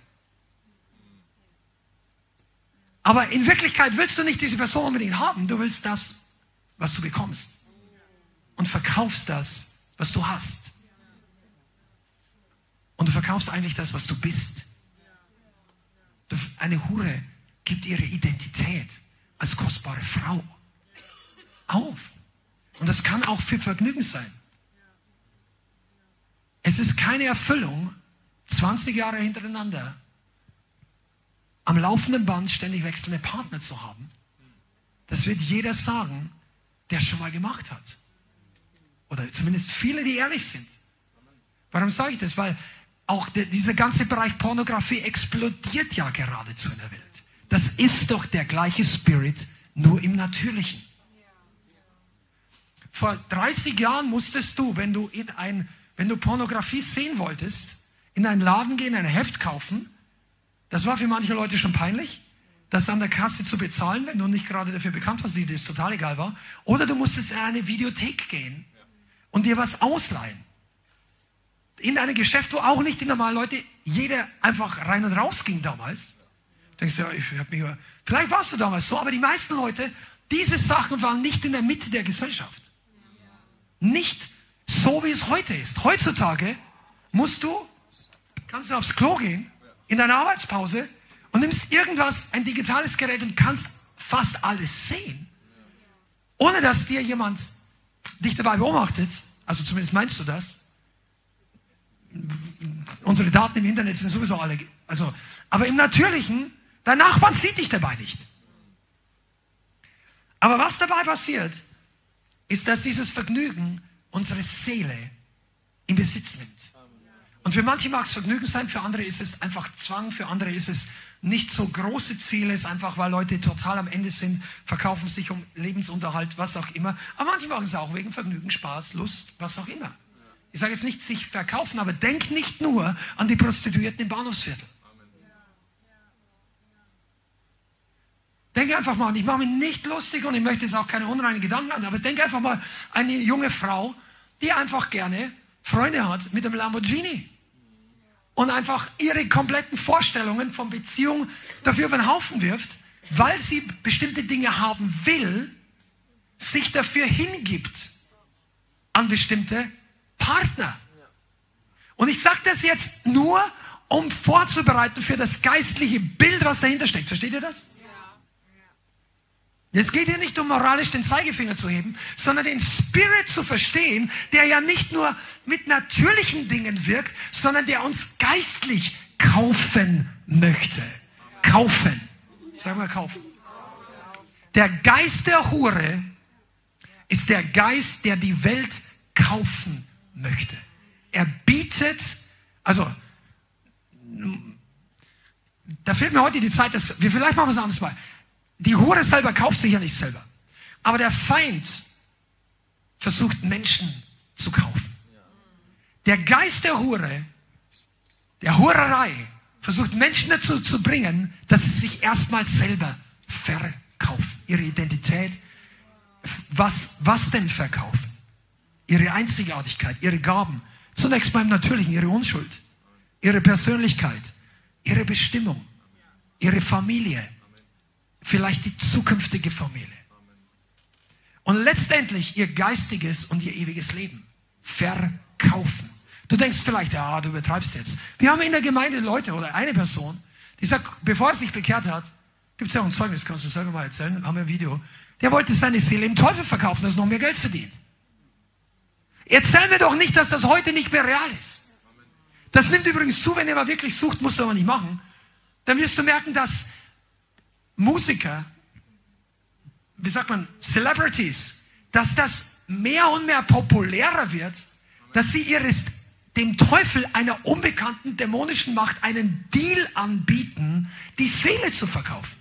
Aber in Wirklichkeit willst du nicht diese Person unbedingt haben, du willst das, was du bekommst. Und verkaufst das, was du hast. Und du verkaufst eigentlich das, was du bist. Eine Hure gibt ihre Identität als kostbare Frau auf. Und das kann auch für Vergnügen sein. Es ist keine Erfüllung, 20 Jahre hintereinander am laufenden Band ständig wechselnde Partner zu haben. Das wird jeder sagen, der es schon mal gemacht hat. Oder zumindest viele, die ehrlich sind. Warum sage ich das? Weil auch der, dieser ganze Bereich Pornografie explodiert ja geradezu in der Welt. Das ist doch der gleiche Spirit, nur im Natürlichen. Vor 30 Jahren musstest du, wenn du in ein, wenn du Pornografie sehen wolltest, in einen Laden gehen, ein Heft kaufen. Das war für manche Leute schon peinlich, das an der Kasse zu bezahlen, wenn du nicht gerade dafür bekannt warst, dir das total egal war. Oder du musstest in eine Videothek gehen und dir was ausleihen. In ein Geschäft, wo auch nicht die normalen Leute, jeder einfach rein und raus ging damals. Denkst du, ja, ich habe mich, vielleicht warst du damals so, aber die meisten Leute, diese Sachen waren nicht in der Mitte der Gesellschaft. Nicht so, wie es heute ist. Heutzutage musst du, kannst du aufs Klo gehen, in deiner Arbeitspause und nimmst irgendwas, ein digitales Gerät und kannst fast alles sehen. Ohne dass dir jemand dich dabei beobachtet, also zumindest meinst du das. Unsere Daten im Internet sind sowieso alle, also, aber im Natürlichen Dein Nachbarn sieht dich dabei nicht. Aber was dabei passiert, ist, dass dieses Vergnügen unsere Seele in Besitz nimmt. Und für manche mag es Vergnügen sein, für andere ist es einfach Zwang, für andere ist es nicht so große Ziele, ist einfach, weil Leute total am Ende sind, verkaufen sich um Lebensunterhalt, was auch immer. Aber manche machen es auch wegen Vergnügen, Spaß, Lust, was auch immer. Ich sage jetzt nicht sich verkaufen, aber denk nicht nur an die Prostituierten im Bahnhofsviertel. Denke einfach mal, und ich mache mich nicht lustig und ich möchte jetzt auch keine unreinen Gedanken an, aber denke einfach mal eine junge Frau, die einfach gerne Freunde hat mit dem Lamborghini und einfach ihre kompletten Vorstellungen von Beziehung dafür über den Haufen wirft, weil sie bestimmte Dinge haben will, sich dafür hingibt an bestimmte Partner. Und ich sage das jetzt nur, um vorzubereiten für das geistliche Bild, was dahinter steckt. Versteht ihr das? Jetzt geht hier nicht um moralisch den Zeigefinger zu heben, sondern den Spirit zu verstehen, der ja nicht nur mit natürlichen Dingen wirkt, sondern der uns geistlich kaufen möchte. Kaufen. Sag mal kaufen. Der Geist der Hure ist der Geist, der die Welt kaufen möchte. Er bietet, also, da fehlt mir heute die Zeit, dass wir vielleicht machen wir es anders mal. Die Hure selber kauft sich ja nicht selber. Aber der Feind versucht Menschen zu kaufen. Der Geist der Hure, der Hurerei, versucht Menschen dazu zu bringen, dass sie sich erstmal selber verkaufen. Ihre Identität. Was, was denn verkaufen? Ihre Einzigartigkeit, ihre Gaben. Zunächst mal im Natürlichen, ihre Unschuld, ihre Persönlichkeit, ihre Bestimmung, ihre Familie, vielleicht die zukünftige Familie. Und letztendlich ihr geistiges und ihr ewiges Leben verkaufen. Du denkst vielleicht, ja, du übertreibst jetzt. Wir haben in der Gemeinde Leute oder eine Person, die sagt, bevor er sich bekehrt hat, gibt es ja auch ein Zeugnis, kannst du selber mal erzählen, haben wir ein Video, der wollte seine Seele im Teufel verkaufen, dass er noch mehr Geld verdient. Erzähl mir doch nicht, dass das heute nicht mehr real ist. Das nimmt übrigens zu, wenn ihr mal wirklich sucht, musst du aber nicht machen. Dann wirst du merken, dass Musiker, wie sagt man, Celebrities, dass das mehr und mehr populärer wird, dass sie ihres, dem Teufel einer unbekannten dämonischen Macht einen Deal anbieten, die Seele zu verkaufen.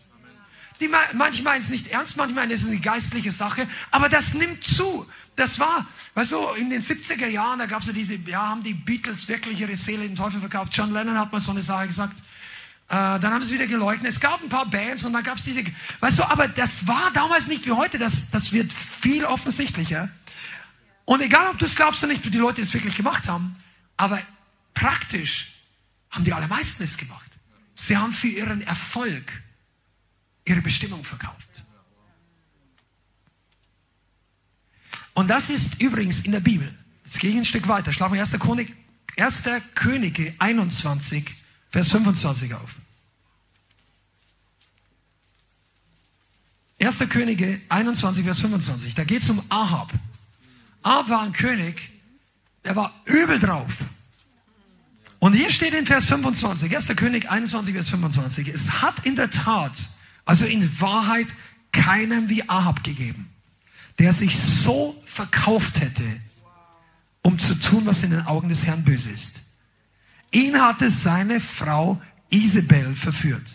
Die, manche meinen es nicht ernst, manche meinen es ist eine geistliche Sache, aber das nimmt zu. Das war, weißt du, in den 70er Jahren, da gab es ja diese, ja, haben die Beatles wirklich ihre Seele dem Teufel verkauft. John Lennon hat mal so eine Sache gesagt. Äh, dann haben sie wieder geleugnet. Es gab ein paar Bands und dann gab es diese, weißt du, aber das war damals nicht wie heute, das, das wird viel offensichtlicher. Und egal, ob du es glaubst oder nicht, die Leute es wirklich gemacht haben, aber praktisch haben die allermeisten es gemacht. Sie haben für ihren Erfolg ihre Bestimmung verkauft. Und das ist übrigens in der Bibel. Jetzt gehe ich ein Stück weiter. Schlagen wir 1. König, 1. Könige 21, Vers 25 auf. 1. Könige 21, Vers 25. Da geht es um Ahab. Ahab war ein König, der war übel drauf. Und hier steht in Vers 25, 1. König 21, Vers 25. Es hat in der Tat, also in Wahrheit, keinen wie Ahab gegeben, der sich so verkauft hätte, um zu tun, was in den Augen des Herrn böse ist. Ihn hatte seine Frau Isabel verführt.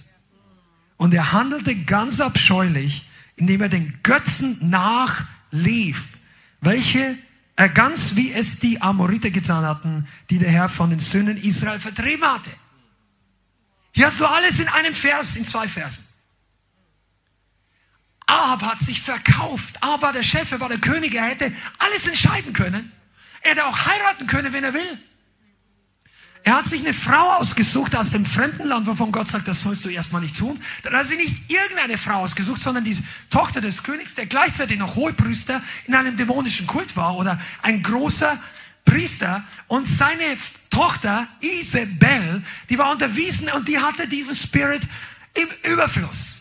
Und er handelte ganz abscheulich, indem er den Götzen nachlief, welche er ganz wie es die Amoriter getan hatten, die der Herr von den Söhnen Israel vertrieben hatte. Hier hast du alles in einem Vers, in zwei Versen. Ahab hat sich verkauft. Ahab war der Chef, er war der König, er hätte alles entscheiden können. Er hätte auch heiraten können, wenn er will. Er hat sich eine Frau ausgesucht aus dem fremden Land, wovon Gott sagt, das sollst du erstmal nicht tun. Dann hat er sich nicht irgendeine Frau ausgesucht, sondern die Tochter des Königs, der gleichzeitig noch Hohepriester in einem dämonischen Kult war oder ein großer Priester. Und seine Tochter Isabel, die war unterwiesen und die hatte diesen Spirit im Überfluss.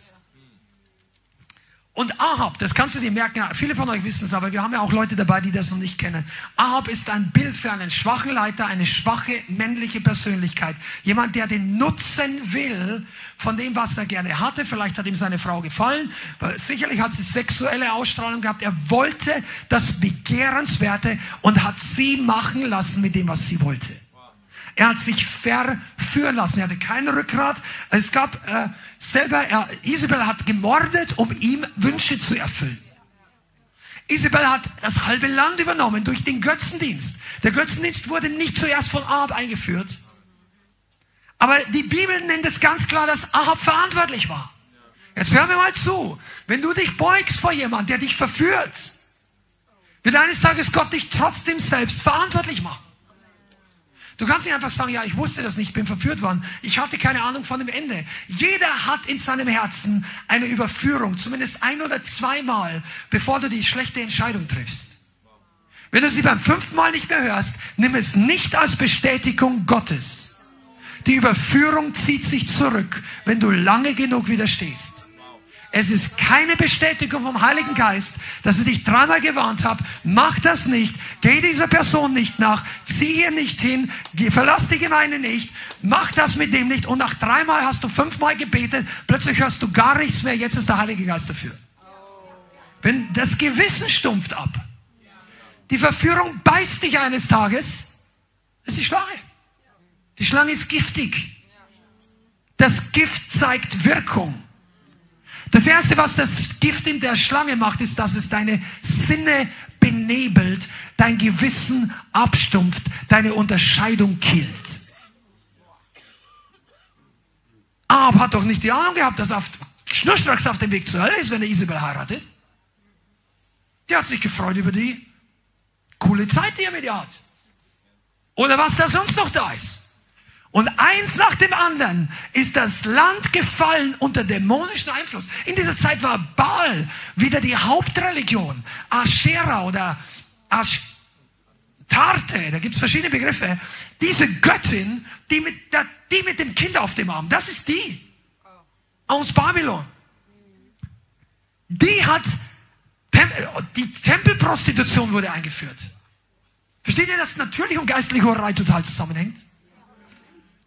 Und Ahab, das kannst du dir merken, viele von euch wissen es, aber wir haben ja auch Leute dabei, die das noch nicht kennen. Ahab ist ein Bild für einen schwachen Leiter, eine schwache männliche Persönlichkeit. Jemand, der den Nutzen will von dem, was er gerne hatte. Vielleicht hat ihm seine Frau gefallen. Sicherlich hat sie sexuelle Ausstrahlung gehabt. Er wollte das Begehrenswerte und hat sie machen lassen mit dem, was sie wollte. Er hat sich verführen lassen. Er hatte kein Rückgrat. Es gab äh, selber, er, Isabel hat gemordet, um ihm Wünsche zu erfüllen. Isabel hat das halbe Land übernommen durch den Götzendienst. Der Götzendienst wurde nicht zuerst von Ahab eingeführt. Aber die Bibel nennt es ganz klar, dass Ahab verantwortlich war. Jetzt hör mir mal zu. Wenn du dich beugst vor jemandem, der dich verführt, wird eines Tages Gott dich trotzdem selbst verantwortlich machen. Du kannst nicht einfach sagen, ja, ich wusste das nicht, bin verführt worden. Ich hatte keine Ahnung von dem Ende. Jeder hat in seinem Herzen eine Überführung, zumindest ein oder zweimal, bevor du die schlechte Entscheidung triffst. Wenn du sie beim fünften Mal nicht mehr hörst, nimm es nicht als Bestätigung Gottes. Die Überführung zieht sich zurück, wenn du lange genug widerstehst. Es ist keine Bestätigung vom Heiligen Geist, dass ich dich dreimal gewarnt habe. Mach das nicht. Geh dieser Person nicht nach. Zieh hier nicht hin. Verlass die Gemeinde nicht. Mach das mit dem nicht. Und nach dreimal hast du fünfmal gebetet. Plötzlich hörst du gar nichts mehr. Jetzt ist der Heilige Geist dafür. Wenn das Gewissen stumpft ab. Die Verführung beißt dich eines Tages. Das ist die Schlange. Die Schlange ist giftig. Das Gift zeigt Wirkung. Das Erste, was das Gift in der Schlange macht, ist, dass es deine Sinne benebelt, dein Gewissen abstumpft, deine Unterscheidung killt. Aber hat doch nicht die Ahnung gehabt, dass er schnurstracks auf dem Weg zur Hölle ist, wenn er Isabel heiratet. Der hat sich gefreut über die coole Zeit, die er mit ihr hat. Oder was da sonst noch da ist. Und eins nach dem anderen ist das Land gefallen unter dämonischen Einfluss. In dieser Zeit war Baal wieder die Hauptreligion. Aschera oder Ashtarte, da gibt es verschiedene Begriffe. Diese Göttin, die mit, die mit dem Kind auf dem Arm, das ist die aus Babylon. Die hat, die Tempelprostitution wurde eingeführt. Versteht ihr, dass natürlich und geistliche Horrei total zusammenhängt?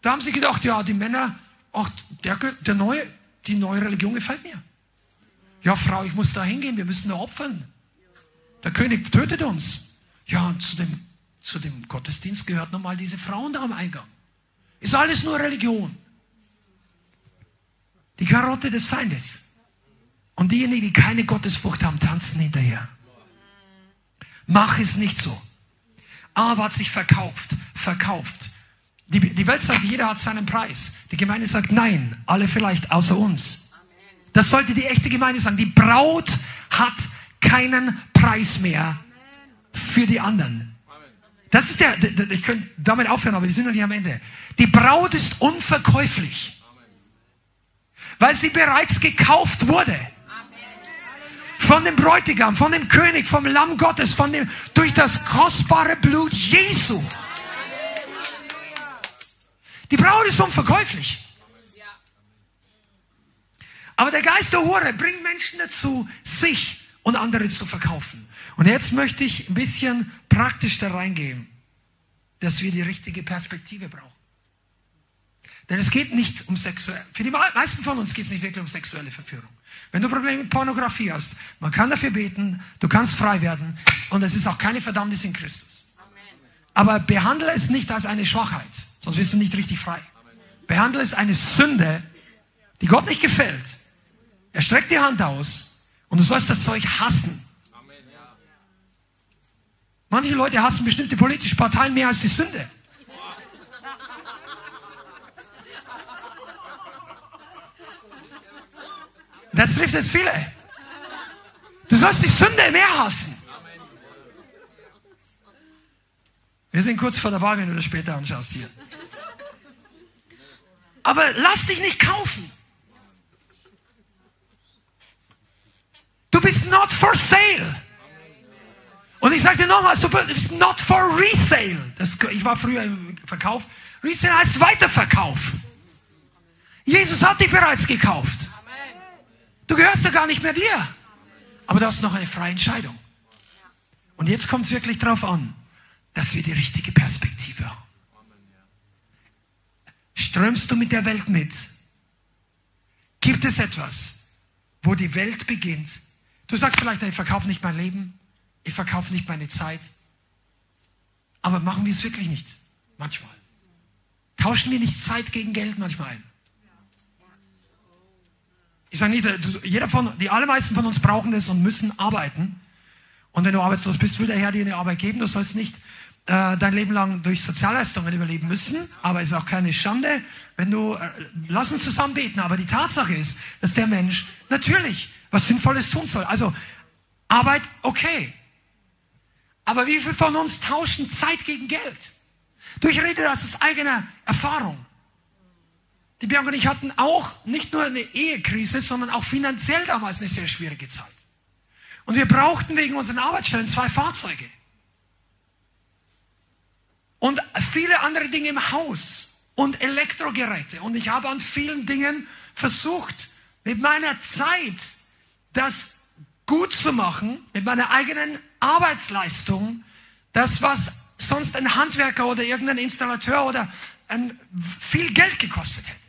Da haben sie gedacht, ja, die Männer, ach, der, der neue, die neue Religion gefällt mir. Ja, Frau, ich muss da hingehen, wir müssen da opfern. Der König tötet uns. Ja, und zu dem, zu dem Gottesdienst gehört nochmal diese Frauen da am Eingang. Ist alles nur Religion. Die Karotte des Feindes. Und diejenigen, die keine Gottesfurcht haben, tanzen hinterher. Mach es nicht so. Aber hat sich verkauft, verkauft. Die, die Welt sagt, jeder hat seinen Preis. Die Gemeinde sagt, nein, alle vielleicht außer uns. Das sollte die echte Gemeinde sagen. Die Braut hat keinen Preis mehr für die anderen. Das ist der, ich könnte damit aufhören, aber die sind noch nicht am Ende. Die Braut ist unverkäuflich, weil sie bereits gekauft wurde. Von dem Bräutigam, von dem König, vom Lamm Gottes, von dem, durch das kostbare Blut Jesu. Die Braut ist unverkäuflich. Aber der Geist der Hure bringt Menschen dazu, sich und andere zu verkaufen. Und jetzt möchte ich ein bisschen praktisch da reingehen, dass wir die richtige Perspektive brauchen. Denn es geht nicht um sexuelle, für die meisten von uns geht es nicht wirklich um sexuelle Verführung. Wenn du Probleme mit Pornografie hast, man kann dafür beten, du kannst frei werden und es ist auch keine Verdammnis in Christus. Aber behandle es nicht als eine Schwachheit. Sonst wirst du nicht richtig frei. Behandle es eine Sünde, die Gott nicht gefällt. Er streckt die Hand aus und du sollst das Zeug hassen. Manche Leute hassen bestimmte politische Parteien mehr als die Sünde. Das trifft jetzt viele. Du sollst die Sünde mehr hassen. Wir sind kurz vor der Wahl, wenn du das später anschaust hier. Aber lass dich nicht kaufen. Du bist not for sale. Und ich sage dir nochmals, du bist not for resale. Das, ich war früher im Verkauf. Resale heißt Weiterverkauf. Jesus hat dich bereits gekauft. Du gehörst ja gar nicht mehr dir. Aber du hast noch eine freie Entscheidung. Und jetzt kommt es wirklich darauf an, dass wir die richtige Perspektive haben. Strömst du mit der Welt mit? Gibt es etwas, wo die Welt beginnt? Du sagst vielleicht, ich verkaufe nicht mein Leben, ich verkaufe nicht meine Zeit. Aber machen wir es wirklich nicht? Manchmal. Tauschen wir nicht Zeit gegen Geld manchmal ein? Ich sage nicht, jeder von, die allermeisten von uns brauchen das und müssen arbeiten. Und wenn du arbeitslos bist, will der Herr dir eine Arbeit geben. Du sollst nicht äh, dein Leben lang durch Sozialleistungen überleben müssen, aber es ist auch keine Schande, wenn du, äh, lass uns zusammen beten, aber die Tatsache ist, dass der Mensch natürlich was Sinnvolles tun soll. Also Arbeit, okay. Aber wie viele von uns tauschen Zeit gegen Geld? Du, ich rede das aus eigener Erfahrung. Die Bianca und ich hatten auch nicht nur eine Ehekrise, sondern auch finanziell damals eine sehr schwierige Zeit. Und wir brauchten wegen unseren Arbeitsstellen zwei Fahrzeuge und viele andere Dinge im Haus und Elektrogeräte. Und ich habe an vielen Dingen versucht, mit meiner Zeit das gut zu machen, mit meiner eigenen Arbeitsleistung, das, was sonst ein Handwerker oder irgendein Installateur oder ein, viel Geld gekostet hätte.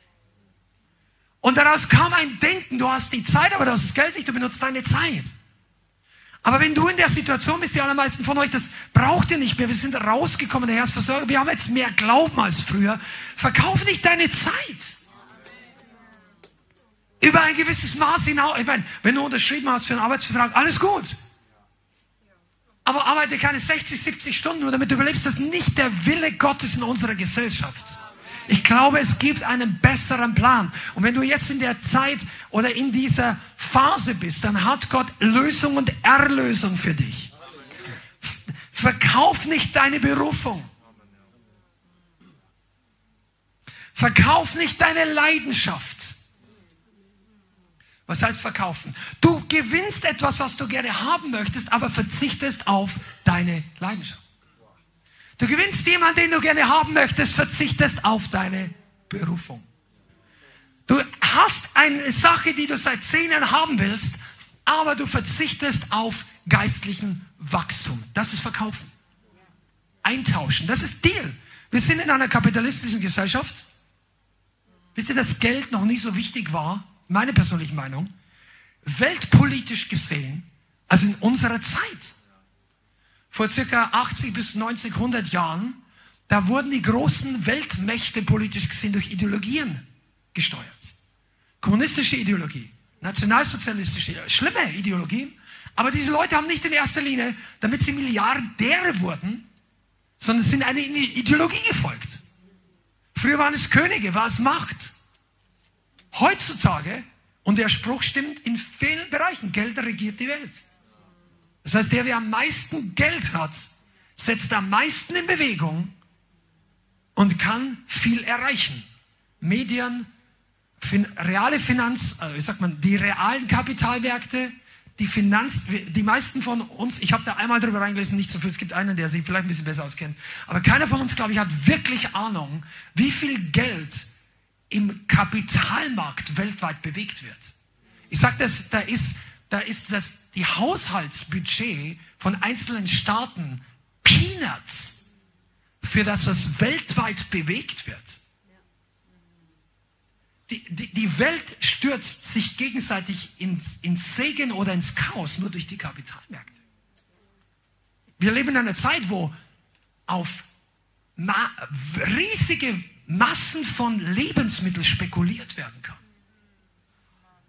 Und daraus kam ein Denken, du hast die Zeit, aber du hast das Geld nicht, du benutzt deine Zeit. Aber wenn du in der Situation bist, die allermeisten von euch, das braucht ihr nicht mehr, wir sind rausgekommen, der Herr ist Versorger, wir haben jetzt mehr Glauben als früher, verkauf nicht deine Zeit. Über ein gewisses Maß hinaus. Ich meine, wenn du unterschrieben hast für einen Arbeitsvertrag, alles gut. Aber arbeite keine 60, 70 Stunden, nur damit du überlebst. Das ist nicht der Wille Gottes in unserer Gesellschaft. Ich glaube, es gibt einen besseren Plan. Und wenn du jetzt in der Zeit oder in dieser Phase bist, dann hat Gott Lösung und Erlösung für dich. Verkauf nicht deine Berufung. Verkauf nicht deine Leidenschaft. Was heißt verkaufen? Du gewinnst etwas, was du gerne haben möchtest, aber verzichtest auf deine Leidenschaft. Du gewinnst jemanden, den du gerne haben möchtest, verzichtest auf deine Berufung. Du hast eine Sache, die du seit zehn Jahren haben willst, aber du verzichtest auf geistlichen Wachstum. Das ist Verkaufen. Eintauschen. Das ist Deal. Wir sind in einer kapitalistischen Gesellschaft. Wisst ihr, dass Geld noch nicht so wichtig war meine persönliche Meinung, weltpolitisch gesehen, also in unserer Zeit. Vor circa 80 bis 90, 100 Jahren, da wurden die großen Weltmächte politisch gesehen durch Ideologien gesteuert. Kommunistische Ideologie, nationalsozialistische, schlimme Ideologien. Aber diese Leute haben nicht in erster Linie, damit sie Milliardäre wurden, sondern sind eine Ideologie gefolgt. Früher waren es Könige, war es Macht. Heutzutage, und der Spruch stimmt in vielen Bereichen, Geld regiert die Welt. Das heißt, der, der am meisten Geld hat, setzt am meisten in Bewegung und kann viel erreichen. Medien, fin reale Finanz, äh, wie sagt man, die realen Kapitalmärkte, die Finanz, die meisten von uns, ich habe da einmal drüber reingelesen, nicht so viel, es gibt einen, der sich vielleicht ein bisschen besser auskennt, aber keiner von uns, glaube ich, hat wirklich Ahnung, wie viel Geld im Kapitalmarkt weltweit bewegt wird. Ich sage das, da ist, da ist das, die Haushaltsbudget von einzelnen Staaten Peanuts, für das es weltweit bewegt wird. Die, die, die Welt stürzt sich gegenseitig ins, ins Segen oder ins Chaos nur durch die Kapitalmärkte. Wir leben in einer Zeit, wo auf riesige Massen von Lebensmitteln spekuliert werden kann.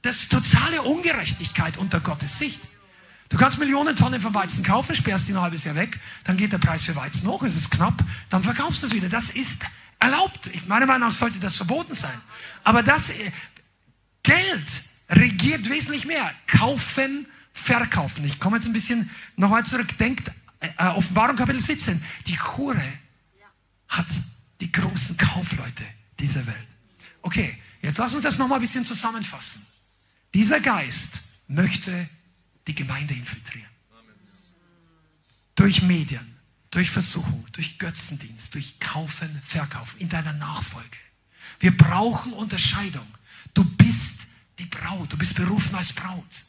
Das ist totale Ungerechtigkeit unter Gottes Sicht. Du kannst Millionen Tonnen von Weizen kaufen, sperrst die ein halbes Jahr weg, dann geht der Preis für Weizen hoch, es ist knapp, dann verkaufst du es wieder. Das ist erlaubt. Meiner Meinung nach sollte das verboten sein. Aber das äh, Geld regiert wesentlich mehr. Kaufen, verkaufen. Ich komme jetzt ein bisschen nochmal zurück. Denkt, äh, Offenbarung Kapitel 17. Die Hure hat die großen Kaufleute dieser Welt. Okay, jetzt lass uns das nochmal ein bisschen zusammenfassen. Dieser Geist möchte die Gemeinde infiltrieren. Durch Medien, durch Versuchung, durch Götzendienst, durch Kaufen, Verkaufen, in deiner Nachfolge. Wir brauchen Unterscheidung. Du bist die Braut, du bist berufen als Braut.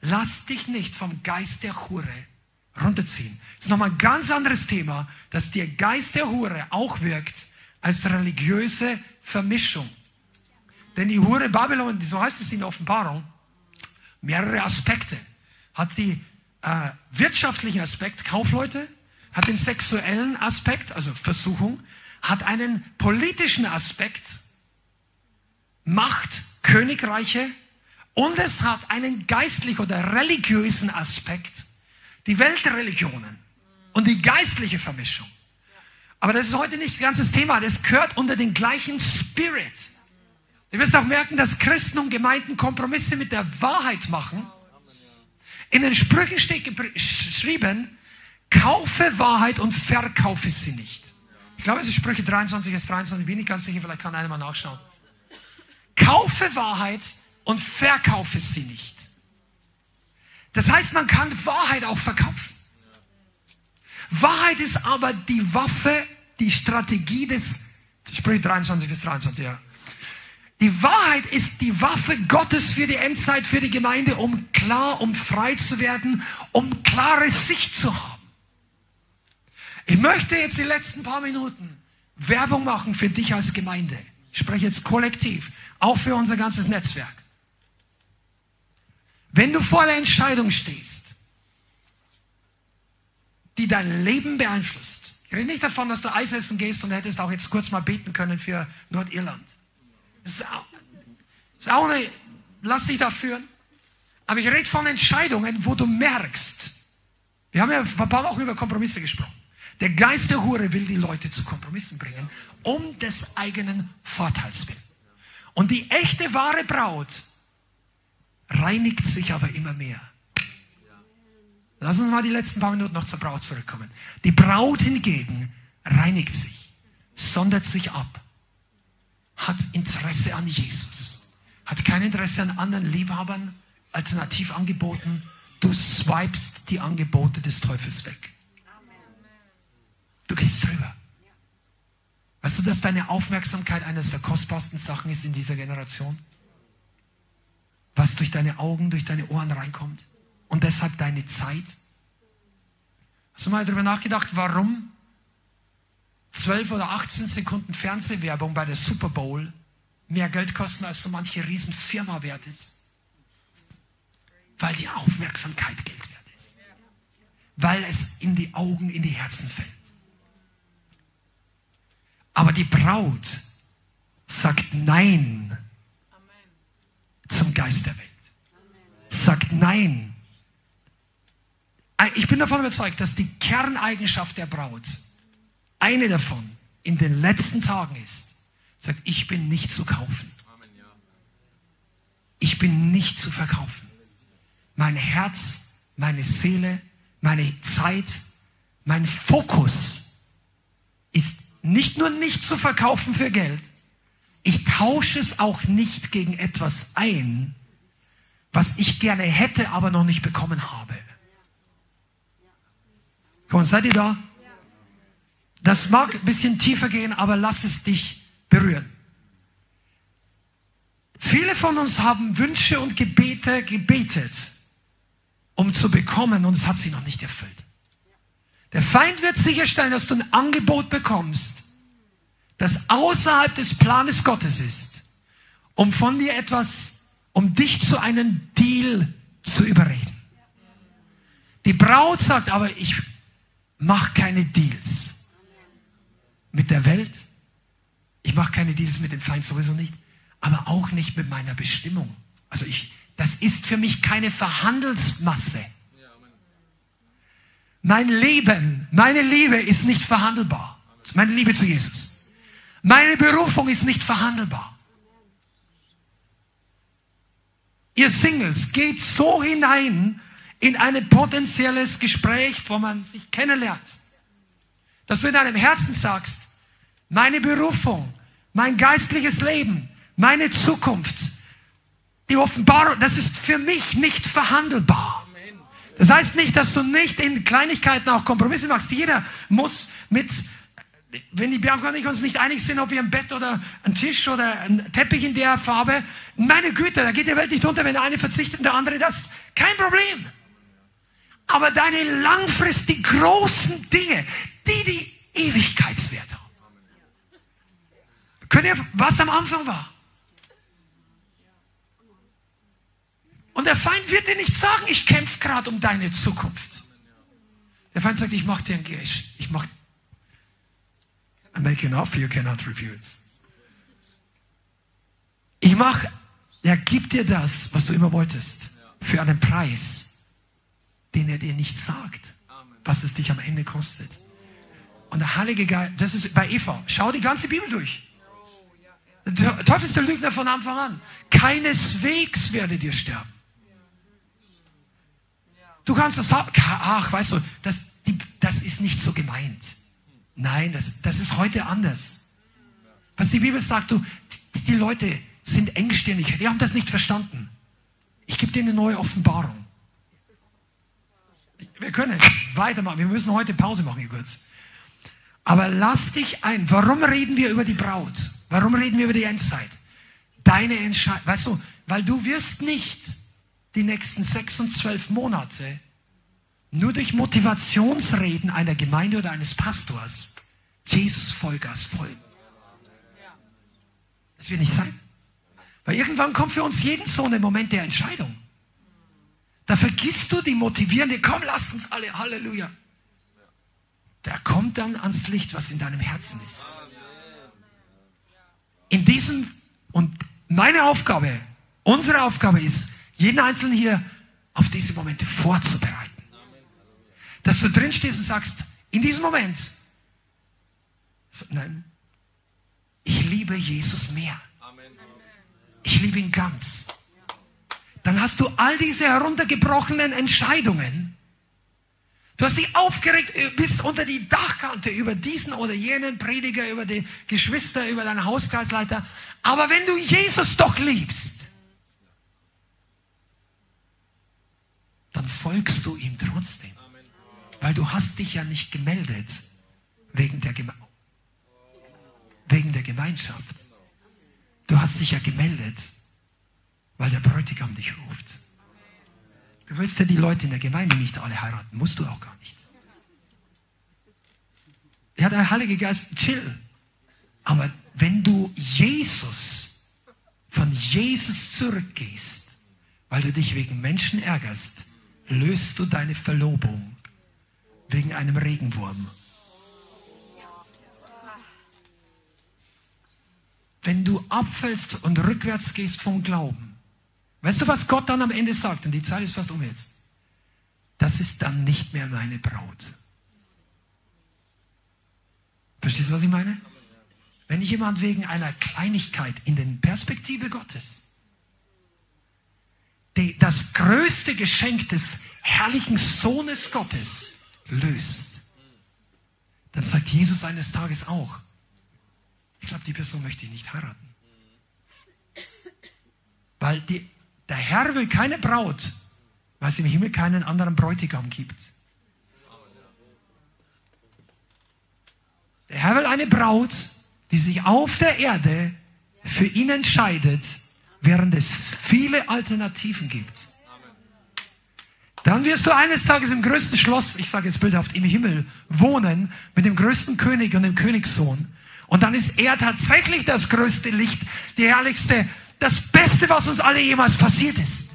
Lass dich nicht vom Geist der Hure runterziehen. Das ist nochmal ein ganz anderes Thema, dass der Geist der Hure auch wirkt als religiöse Vermischung. Denn die Hure Babylon, so heißt es in der Offenbarung, mehrere Aspekte. Hat die äh, wirtschaftlichen Aspekt, Kaufleute, hat den sexuellen Aspekt, also Versuchung, hat einen politischen Aspekt, Macht, Königreiche, und es hat einen geistlichen oder religiösen Aspekt, die Weltreligionen und die geistliche Vermischung. Aber das ist heute nicht das Thema. Das gehört unter den gleichen Spirit. Du wirst auch merken, dass Christen und Gemeinden Kompromisse mit der Wahrheit machen. In den Sprüchen steht geschrieben, kaufe Wahrheit und verkaufe sie nicht. Ich glaube, es ist Sprüche 23 bis 23, bin ich ganz sicher, vielleicht kann einer mal nachschauen. Kaufe Wahrheit und verkaufe sie nicht. Das heißt, man kann Wahrheit auch verkaufen. Wahrheit ist aber die Waffe, die Strategie des, Sprüche 23 bis 23, ja. Die Wahrheit ist die Waffe Gottes für die Endzeit, für die Gemeinde, um klar, um frei zu werden, um klare Sicht zu haben. Ich möchte jetzt die letzten paar Minuten Werbung machen für dich als Gemeinde. Ich spreche jetzt kollektiv, auch für unser ganzes Netzwerk. Wenn du vor der Entscheidung stehst, die dein Leben beeinflusst, ich rede nicht davon, dass du Eis essen gehst und hättest auch jetzt kurz mal beten können für Nordirland. Eine, lass dich da führen. Aber ich rede von Entscheidungen, wo du merkst, wir haben ja ein paar Wochen über Kompromisse gesprochen. Der Geist der Hure will die Leute zu Kompromissen bringen, um des eigenen Vorteils willen. Und die echte, wahre Braut reinigt sich aber immer mehr. Lass uns mal die letzten paar Minuten noch zur Braut zurückkommen. Die Braut hingegen reinigt sich, sondert sich ab, hat Interesse an Jesus, hat kein Interesse an anderen Liebhabern, Alternativangeboten. Du swipest die Angebote des Teufels weg. Du gehst drüber. Weißt du, dass deine Aufmerksamkeit eines der kostbarsten Sachen ist in dieser Generation? Was durch deine Augen, durch deine Ohren reinkommt? Und deshalb deine Zeit? Hast du mal darüber nachgedacht, warum 12 oder 18 Sekunden Fernsehwerbung bei der Super Bowl mehr Geld kosten, als so manche Riesenfirma wert ist? Weil die Aufmerksamkeit Geld wert ist. Weil es in die Augen, in die Herzen fällt. Aber die Braut sagt Nein zum Geist der Welt. Sagt Nein. Ich bin davon überzeugt, dass die Kerneigenschaft der Braut, eine davon in den letzten Tagen ist, sagt, ich bin nicht zu kaufen. Ich bin nicht zu verkaufen. Mein Herz, meine Seele, meine Zeit, mein Fokus ist nicht nur nicht zu verkaufen für Geld, ich tausche es auch nicht gegen etwas ein, was ich gerne hätte, aber noch nicht bekommen habe. Komm, seid ihr da? Das mag ein bisschen tiefer gehen, aber lass es dich berühren. Viele von uns haben Wünsche und Gebete gebetet, um zu bekommen, und es hat sich noch nicht erfüllt. Der Feind wird sicherstellen, dass du ein Angebot bekommst, das außerhalb des Planes Gottes ist, um von dir etwas, um dich zu einem Deal zu überreden. Die Braut sagt aber, ich mache keine Deals mit der Welt. Ich mache keine Deals mit dem Feind sowieso nicht, aber auch nicht mit meiner Bestimmung. Also ich, das ist für mich keine Verhandelsmasse. Mein Leben, meine Liebe ist nicht verhandelbar. Meine Liebe zu Jesus. Meine Berufung ist nicht verhandelbar. Ihr Singles, geht so hinein in ein potenzielles Gespräch, wo man sich kennenlernt, dass du in deinem Herzen sagst, meine Berufung, mein geistliches Leben, meine Zukunft, die Offenbarung, das ist für mich nicht verhandelbar. Das heißt nicht, dass du nicht in Kleinigkeiten auch Kompromisse machst. Jeder muss mit, wenn die Bianca und ich uns nicht einig sind, ob wir ein Bett oder ein Tisch oder ein Teppich in der Farbe, meine Güte, da geht die Welt nicht unter, wenn der eine verzichtet und der andere das. Kein Problem. Aber deine langfristig großen Dinge, die die Ewigkeitswert haben. Könnt ihr, was am Anfang war? Und der Feind wird dir nicht sagen, ich kämpfe gerade um deine Zukunft. Der Feind sagt, ich mache dir ein Gericht. Ich mache I make an offer you cannot refuse. Ich mache, er gibt dir das, was du immer wolltest, für einen Preis, den er dir nicht sagt, was es dich am Ende kostet. Und der Heilige Geist, das ist bei Eva, schau die ganze Bibel durch. Der Teufel ist der Lügner von Anfang an. Keineswegs werde dir sterben. Du kannst das haben. Ach, weißt du, das, das ist nicht so gemeint. Nein, das, das ist heute anders. Was die Bibel sagt, du, die, die Leute sind engstirnig. Die haben das nicht verstanden. Ich gebe dir eine neue Offenbarung. Wir können weitermachen. Wir müssen heute Pause machen, hier kurz. Aber lass dich ein. Warum reden wir über die Braut? Warum reden wir über die Endzeit? deine Entscheidung, weißt du, weil du wirst nicht die nächsten sechs und zwölf Monate nur durch Motivationsreden einer Gemeinde oder eines Pastors Jesus Vollgas folgen. Das wird nicht sein. Weil irgendwann kommt für uns jeden so ein Moment der Entscheidung. Da vergisst du die motivierende, komm, lasst uns alle, Halleluja. Da kommt dann ans Licht, was in deinem Herzen ist. In diesem, und meine Aufgabe, unsere Aufgabe ist, jeden Einzelnen hier auf diese Momente vorzubereiten. Dass du drin stehst und sagst, in diesem Moment, nein, ich liebe Jesus mehr. Ich liebe ihn ganz. Dann hast du all diese heruntergebrochenen Entscheidungen. Du hast dich aufgeregt, äh, bist unter die Dachkante über diesen oder jenen Prediger, über die Geschwister, über deinen Hauskreisleiter. Aber wenn du Jesus doch liebst, dann folgst du ihm trotzdem. Weil du hast dich ja nicht gemeldet wegen der, Geme wegen der Gemeinschaft. Du hast dich ja gemeldet, weil der Bräutigam dich ruft. Du willst ja die Leute in der Gemeinde nicht alle heiraten, musst du auch gar nicht. Ja, der Heilige Geist, chill. Aber wenn du Jesus, von Jesus zurückgehst, weil du dich wegen Menschen ärgerst, löst du deine Verlobung wegen einem Regenwurm. Wenn du abfällst und rückwärts gehst vom Glauben, weißt du, was Gott dann am Ende sagt? Und die Zeit ist fast um jetzt. Das ist dann nicht mehr meine Braut. Verstehst du, was ich meine? Wenn jemand wegen einer Kleinigkeit in den Perspektive Gottes die, das größte Geschenk des herrlichen Sohnes Gottes löst, dann sagt Jesus eines Tages auch, ich glaube, die Person möchte ich nicht heiraten. Weil die, der Herr will keine Braut, weil es im Himmel keinen anderen Bräutigam gibt. Der Herr will eine Braut, die sich auf der Erde für ihn entscheidet, während es viele Alternativen gibt. Dann wirst du eines Tages im größten Schloss, ich sage jetzt bildhaft, im Himmel wohnen mit dem größten König und dem Königssohn. Und dann ist er tatsächlich das größte Licht, die herrlichste, das Beste, was uns alle jemals passiert ist.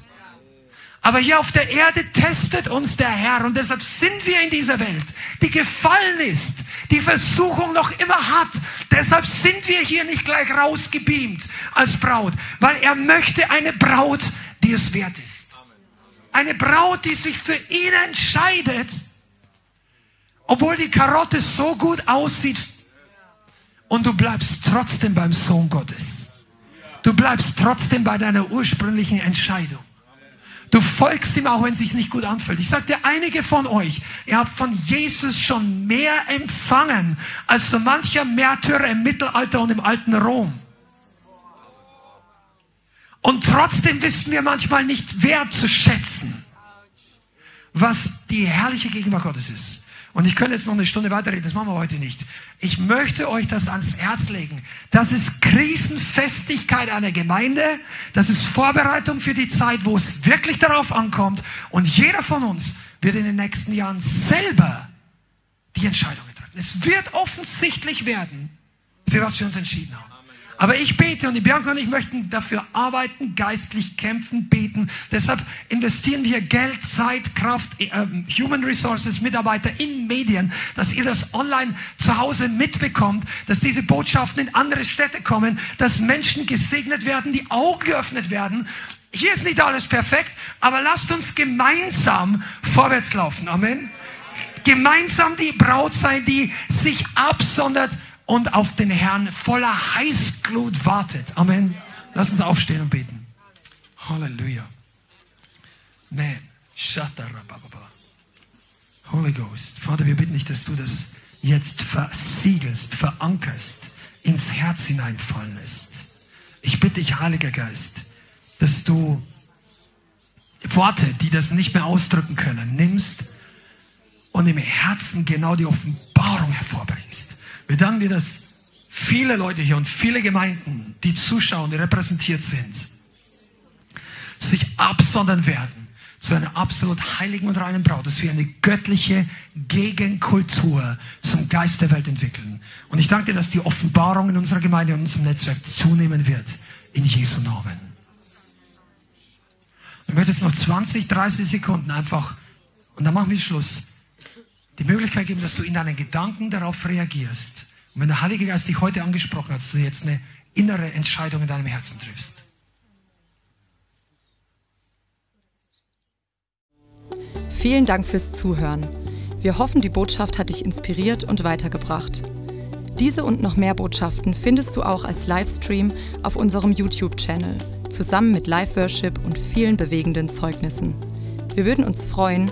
Aber hier auf der Erde testet uns der Herr und deshalb sind wir in dieser Welt, die gefallen ist, die Versuchung noch immer hat. Deshalb sind wir hier nicht gleich rausgebeamt als Braut, weil er möchte eine Braut, die es wert ist. Eine Braut, die sich für ihn entscheidet, obwohl die Karotte so gut aussieht und du bleibst trotzdem beim Sohn Gottes. Du bleibst trotzdem bei deiner ursprünglichen Entscheidung. Du folgst ihm auch, wenn es sich nicht gut anfühlt. Ich sagte, einige von euch, ihr habt von Jesus schon mehr empfangen als so mancher Märtyrer im Mittelalter und im alten Rom. Und trotzdem wissen wir manchmal nicht wertzuschätzen, was die herrliche Gegenwart Gottes ist. Und ich könnte jetzt noch eine Stunde weiterreden, das machen wir heute nicht. Ich möchte euch das ans Herz legen. Das ist Krisenfestigkeit einer Gemeinde. Das ist Vorbereitung für die Zeit, wo es wirklich darauf ankommt. Und jeder von uns wird in den nächsten Jahren selber die Entscheidungen treffen. Es wird offensichtlich werden, für was wir uns entschieden haben. Aber ich bete und die Bianca und ich möchten dafür arbeiten, geistlich kämpfen, beten. Deshalb investieren wir Geld, Zeit, Kraft, äh, Human Resources, Mitarbeiter in Medien, dass ihr das online zu Hause mitbekommt, dass diese Botschaften in andere Städte kommen, dass Menschen gesegnet werden, die Augen geöffnet werden. Hier ist nicht alles perfekt, aber lasst uns gemeinsam vorwärts laufen. Amen. Gemeinsam die Braut sein, die sich absondert und auf den Herrn voller Heißglut wartet. Amen. Lass uns aufstehen und beten. Halleluja. Man. Holy Ghost. Vater, wir bitten dich, dass du das jetzt versiegelst, verankerst, ins Herz hineinfallen lässt. Ich bitte dich, Heiliger Geist, dass du Worte, die das nicht mehr ausdrücken können, nimmst und im Herzen genau die Offenbarung hervorbringst. Wir danken dir, dass viele Leute hier und viele Gemeinden die zuschauen, die repräsentiert sind, sich absondern werden zu einer absolut heiligen und reinen Braut, dass wir eine göttliche Gegenkultur zum Geist der Welt entwickeln. Und ich danke dir, dass die Offenbarung in unserer Gemeinde und unserem Netzwerk zunehmen wird. In Jesu Namen. Ich möchte jetzt noch 20, 30 Sekunden einfach, und dann machen wir Schluss, die Möglichkeit geben, dass du in deinen Gedanken darauf reagierst. Und wenn der Heilige Geist dich heute angesprochen hat, dass du jetzt eine innere Entscheidung in deinem Herzen triffst. Vielen Dank fürs Zuhören. Wir hoffen, die Botschaft hat dich inspiriert und weitergebracht. Diese und noch mehr Botschaften findest du auch als Livestream auf unserem YouTube-Channel, zusammen mit Live-Worship und vielen bewegenden Zeugnissen. Wir würden uns freuen,